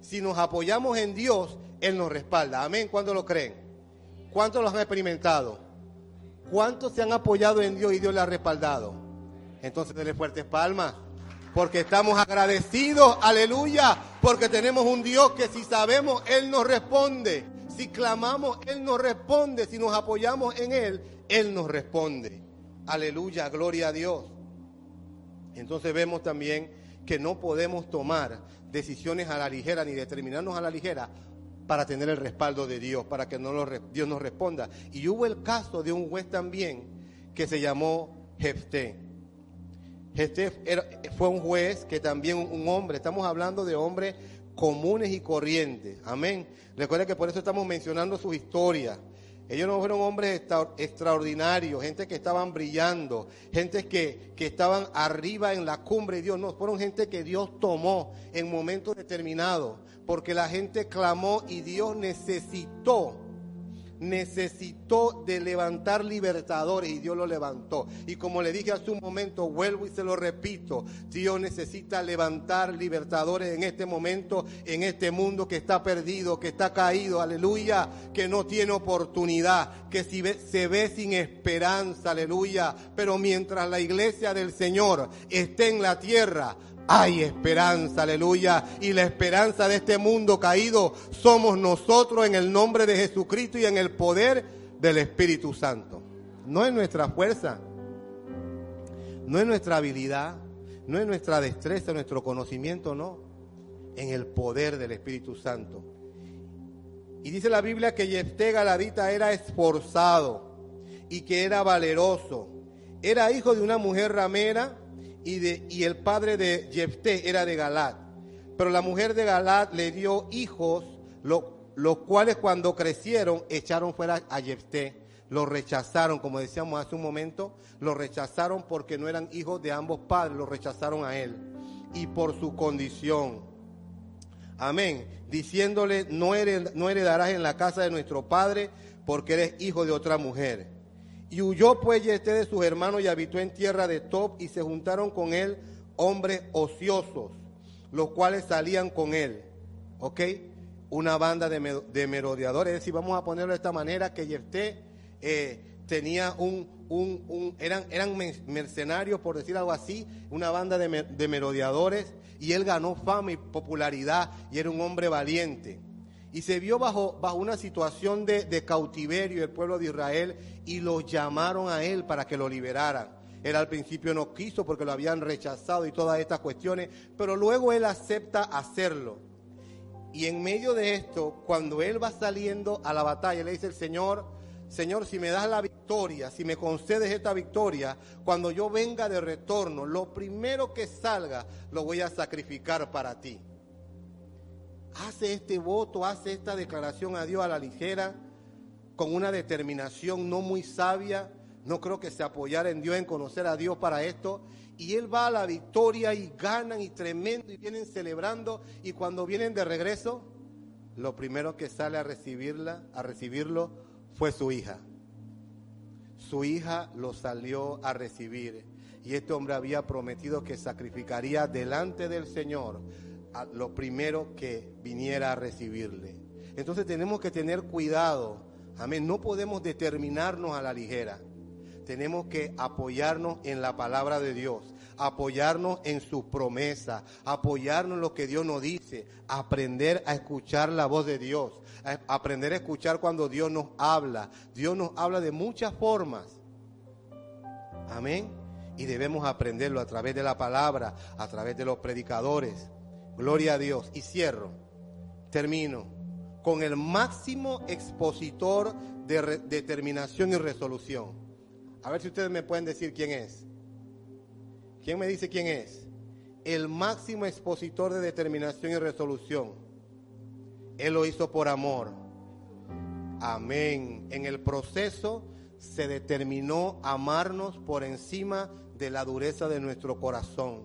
Si nos apoyamos en Dios, Él nos respalda. Amén. ¿Cuántos lo creen? ¿Cuántos lo han experimentado? ¿Cuántos se han apoyado en Dios y Dios le ha respaldado? Entonces denle fuertes palmas. Porque estamos agradecidos, aleluya, porque tenemos un Dios que si sabemos, Él nos responde. Si clamamos, Él nos responde. Si nos apoyamos en Él, Él nos responde. Aleluya, gloria a Dios. Entonces vemos también que no podemos tomar decisiones a la ligera ni determinarnos a la ligera para tener el respaldo de Dios, para que no Dios nos responda. Y hubo el caso de un juez también que se llamó Jefté. Jefté fue un juez que también un hombre, estamos hablando de hombres comunes y corrientes. Amén. Recuerda que por eso estamos mencionando su historia. Ellos no fueron hombres extraordinarios, gente que estaban brillando, gente que, que estaban arriba en la cumbre de Dios. No, fueron gente que Dios tomó en momentos determinados, porque la gente clamó y Dios necesitó necesitó de levantar libertadores y Dios lo levantó. Y como le dije hace un momento, vuelvo y se lo repito, Dios necesita levantar libertadores en este momento, en este mundo que está perdido, que está caído, aleluya, que no tiene oportunidad, que se ve sin esperanza, aleluya. Pero mientras la iglesia del Señor esté en la tierra, hay esperanza, aleluya. Y la esperanza de este mundo caído somos nosotros en el nombre de Jesucristo y en el poder del Espíritu Santo. No es nuestra fuerza, no es nuestra habilidad, no es nuestra destreza, nuestro conocimiento, no. En el poder del Espíritu Santo. Y dice la Biblia que Jefté Galadita era esforzado y que era valeroso. Era hijo de una mujer ramera y, el padre de Jefté era de Galad. Pero la mujer de Galad le dio hijos, los cuales cuando crecieron echaron fuera a Jefté. Lo rechazaron, como decíamos hace un momento, lo rechazaron porque no eran hijos de ambos padres, lo rechazaron a él. Y por su condición. Amén. Diciéndole, no, no heredarás en la casa de nuestro padre porque eres hijo de otra mujer. Y huyó pues Yesté de sus hermanos y habitó en tierra de Top y se juntaron con él hombres ociosos, los cuales salían con él. ¿Ok? Una banda de, merodeadores. Es decir, vamos a ponerlo de esta manera, que Yesté eh, tenía un, un, eran, eran mercenarios, por decir algo así, una banda de, de merodeadores, y él ganó fama y popularidad, y era un hombre valiente y se vio bajo, bajo una situación de, cautiverio el pueblo de Israel y lo llamaron a él para que lo liberaran. Él al principio no quiso porque lo habían rechazado y todas estas cuestiones, pero luego él acepta hacerlo. Y en medio de esto, cuando él va saliendo a la batalla, le dice el Señor, Señor, si me das la victoria, si me concedes esta victoria, cuando yo venga de retorno, lo primero que salga lo voy a sacrificar para ti hace este voto, hace esta declaración a Dios a la ligera, con una determinación no muy sabia, no creo que se apoyara en Dios, en conocer a Dios para esto, y él va a la victoria y ganan y tremendo y vienen celebrando, y cuando vienen de regreso, lo primero que sale a recibirla, a recibirlo, fue su hija. Su hija lo salió a recibir. Y este hombre había prometido que sacrificaría delante del Señor lo primero que viniera a recibirle. Entonces tenemos que tener cuidado. Amén. No podemos determinarnos a la ligera. Tenemos que apoyarnos en la palabra de Dios, apoyarnos en sus promesas, apoyarnos en lo que Dios nos dice, aprender a escuchar la voz de Dios, aprender a escuchar cuando Dios nos habla. Dios nos habla de muchas formas. Amén. Y debemos aprenderlo a través de la palabra, a través de los predicadores Gloria a Dios. Y cierro, termino, con el máximo expositor de determinación y resolución. A ver si ustedes me pueden decir quién es. ¿Quién me dice quién es? El máximo expositor de determinación y resolución. Él lo hizo por amor. Amén. En el proceso se determinó amarnos por encima de la dureza de nuestro corazón,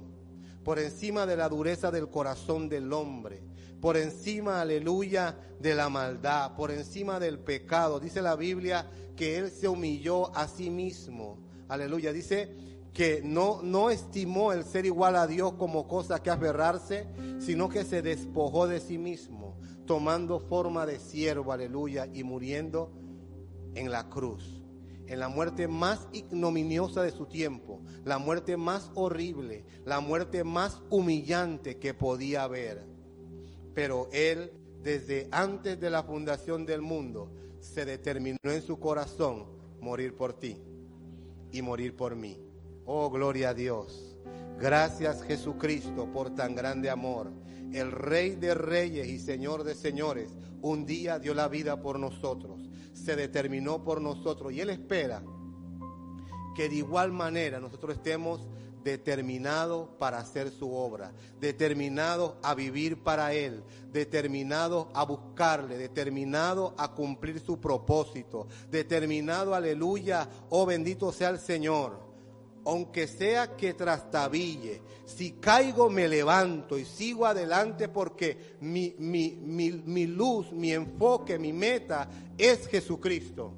por encima de la dureza del corazón del hombre, por encima, aleluya, de la maldad, por encima del pecado. Dice la Biblia que Él se humilló a sí mismo. Aleluya. Dice que no, no estimó el ser igual a Dios como cosa que aferrarse, sino que se despojó de sí mismo, tomando forma de siervo, aleluya, y muriendo en la cruz en la muerte más ignominiosa de su tiempo, la muerte más horrible, la muerte más humillante que podía haber. Pero Él, desde antes de la fundación del mundo, se determinó en su corazón morir por ti y morir por mí. Oh, gloria a Dios. Gracias Jesucristo por tan grande amor. El Rey de Reyes y Señor de Señores un día dio la vida por nosotros se determinó por nosotros y Él espera que de igual manera nosotros estemos determinados para hacer su obra, determinados a vivir para Él, determinados a buscarle, determinados a cumplir su propósito, determinado, aleluya, oh bendito sea el Señor aunque sea que trastabille, si caigo me levanto y sigo adelante porque mi, mi, luz, mi enfoque, mi meta es Jesucristo.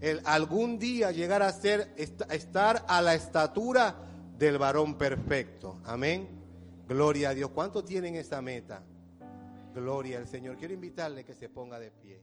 El algún día llegar a ser, estar a la estatura del varón perfecto. Amén. Gloria a Dios. ¿Cuánto tienen esa meta? Gloria al Señor. Quiero invitarle que se ponga de pie.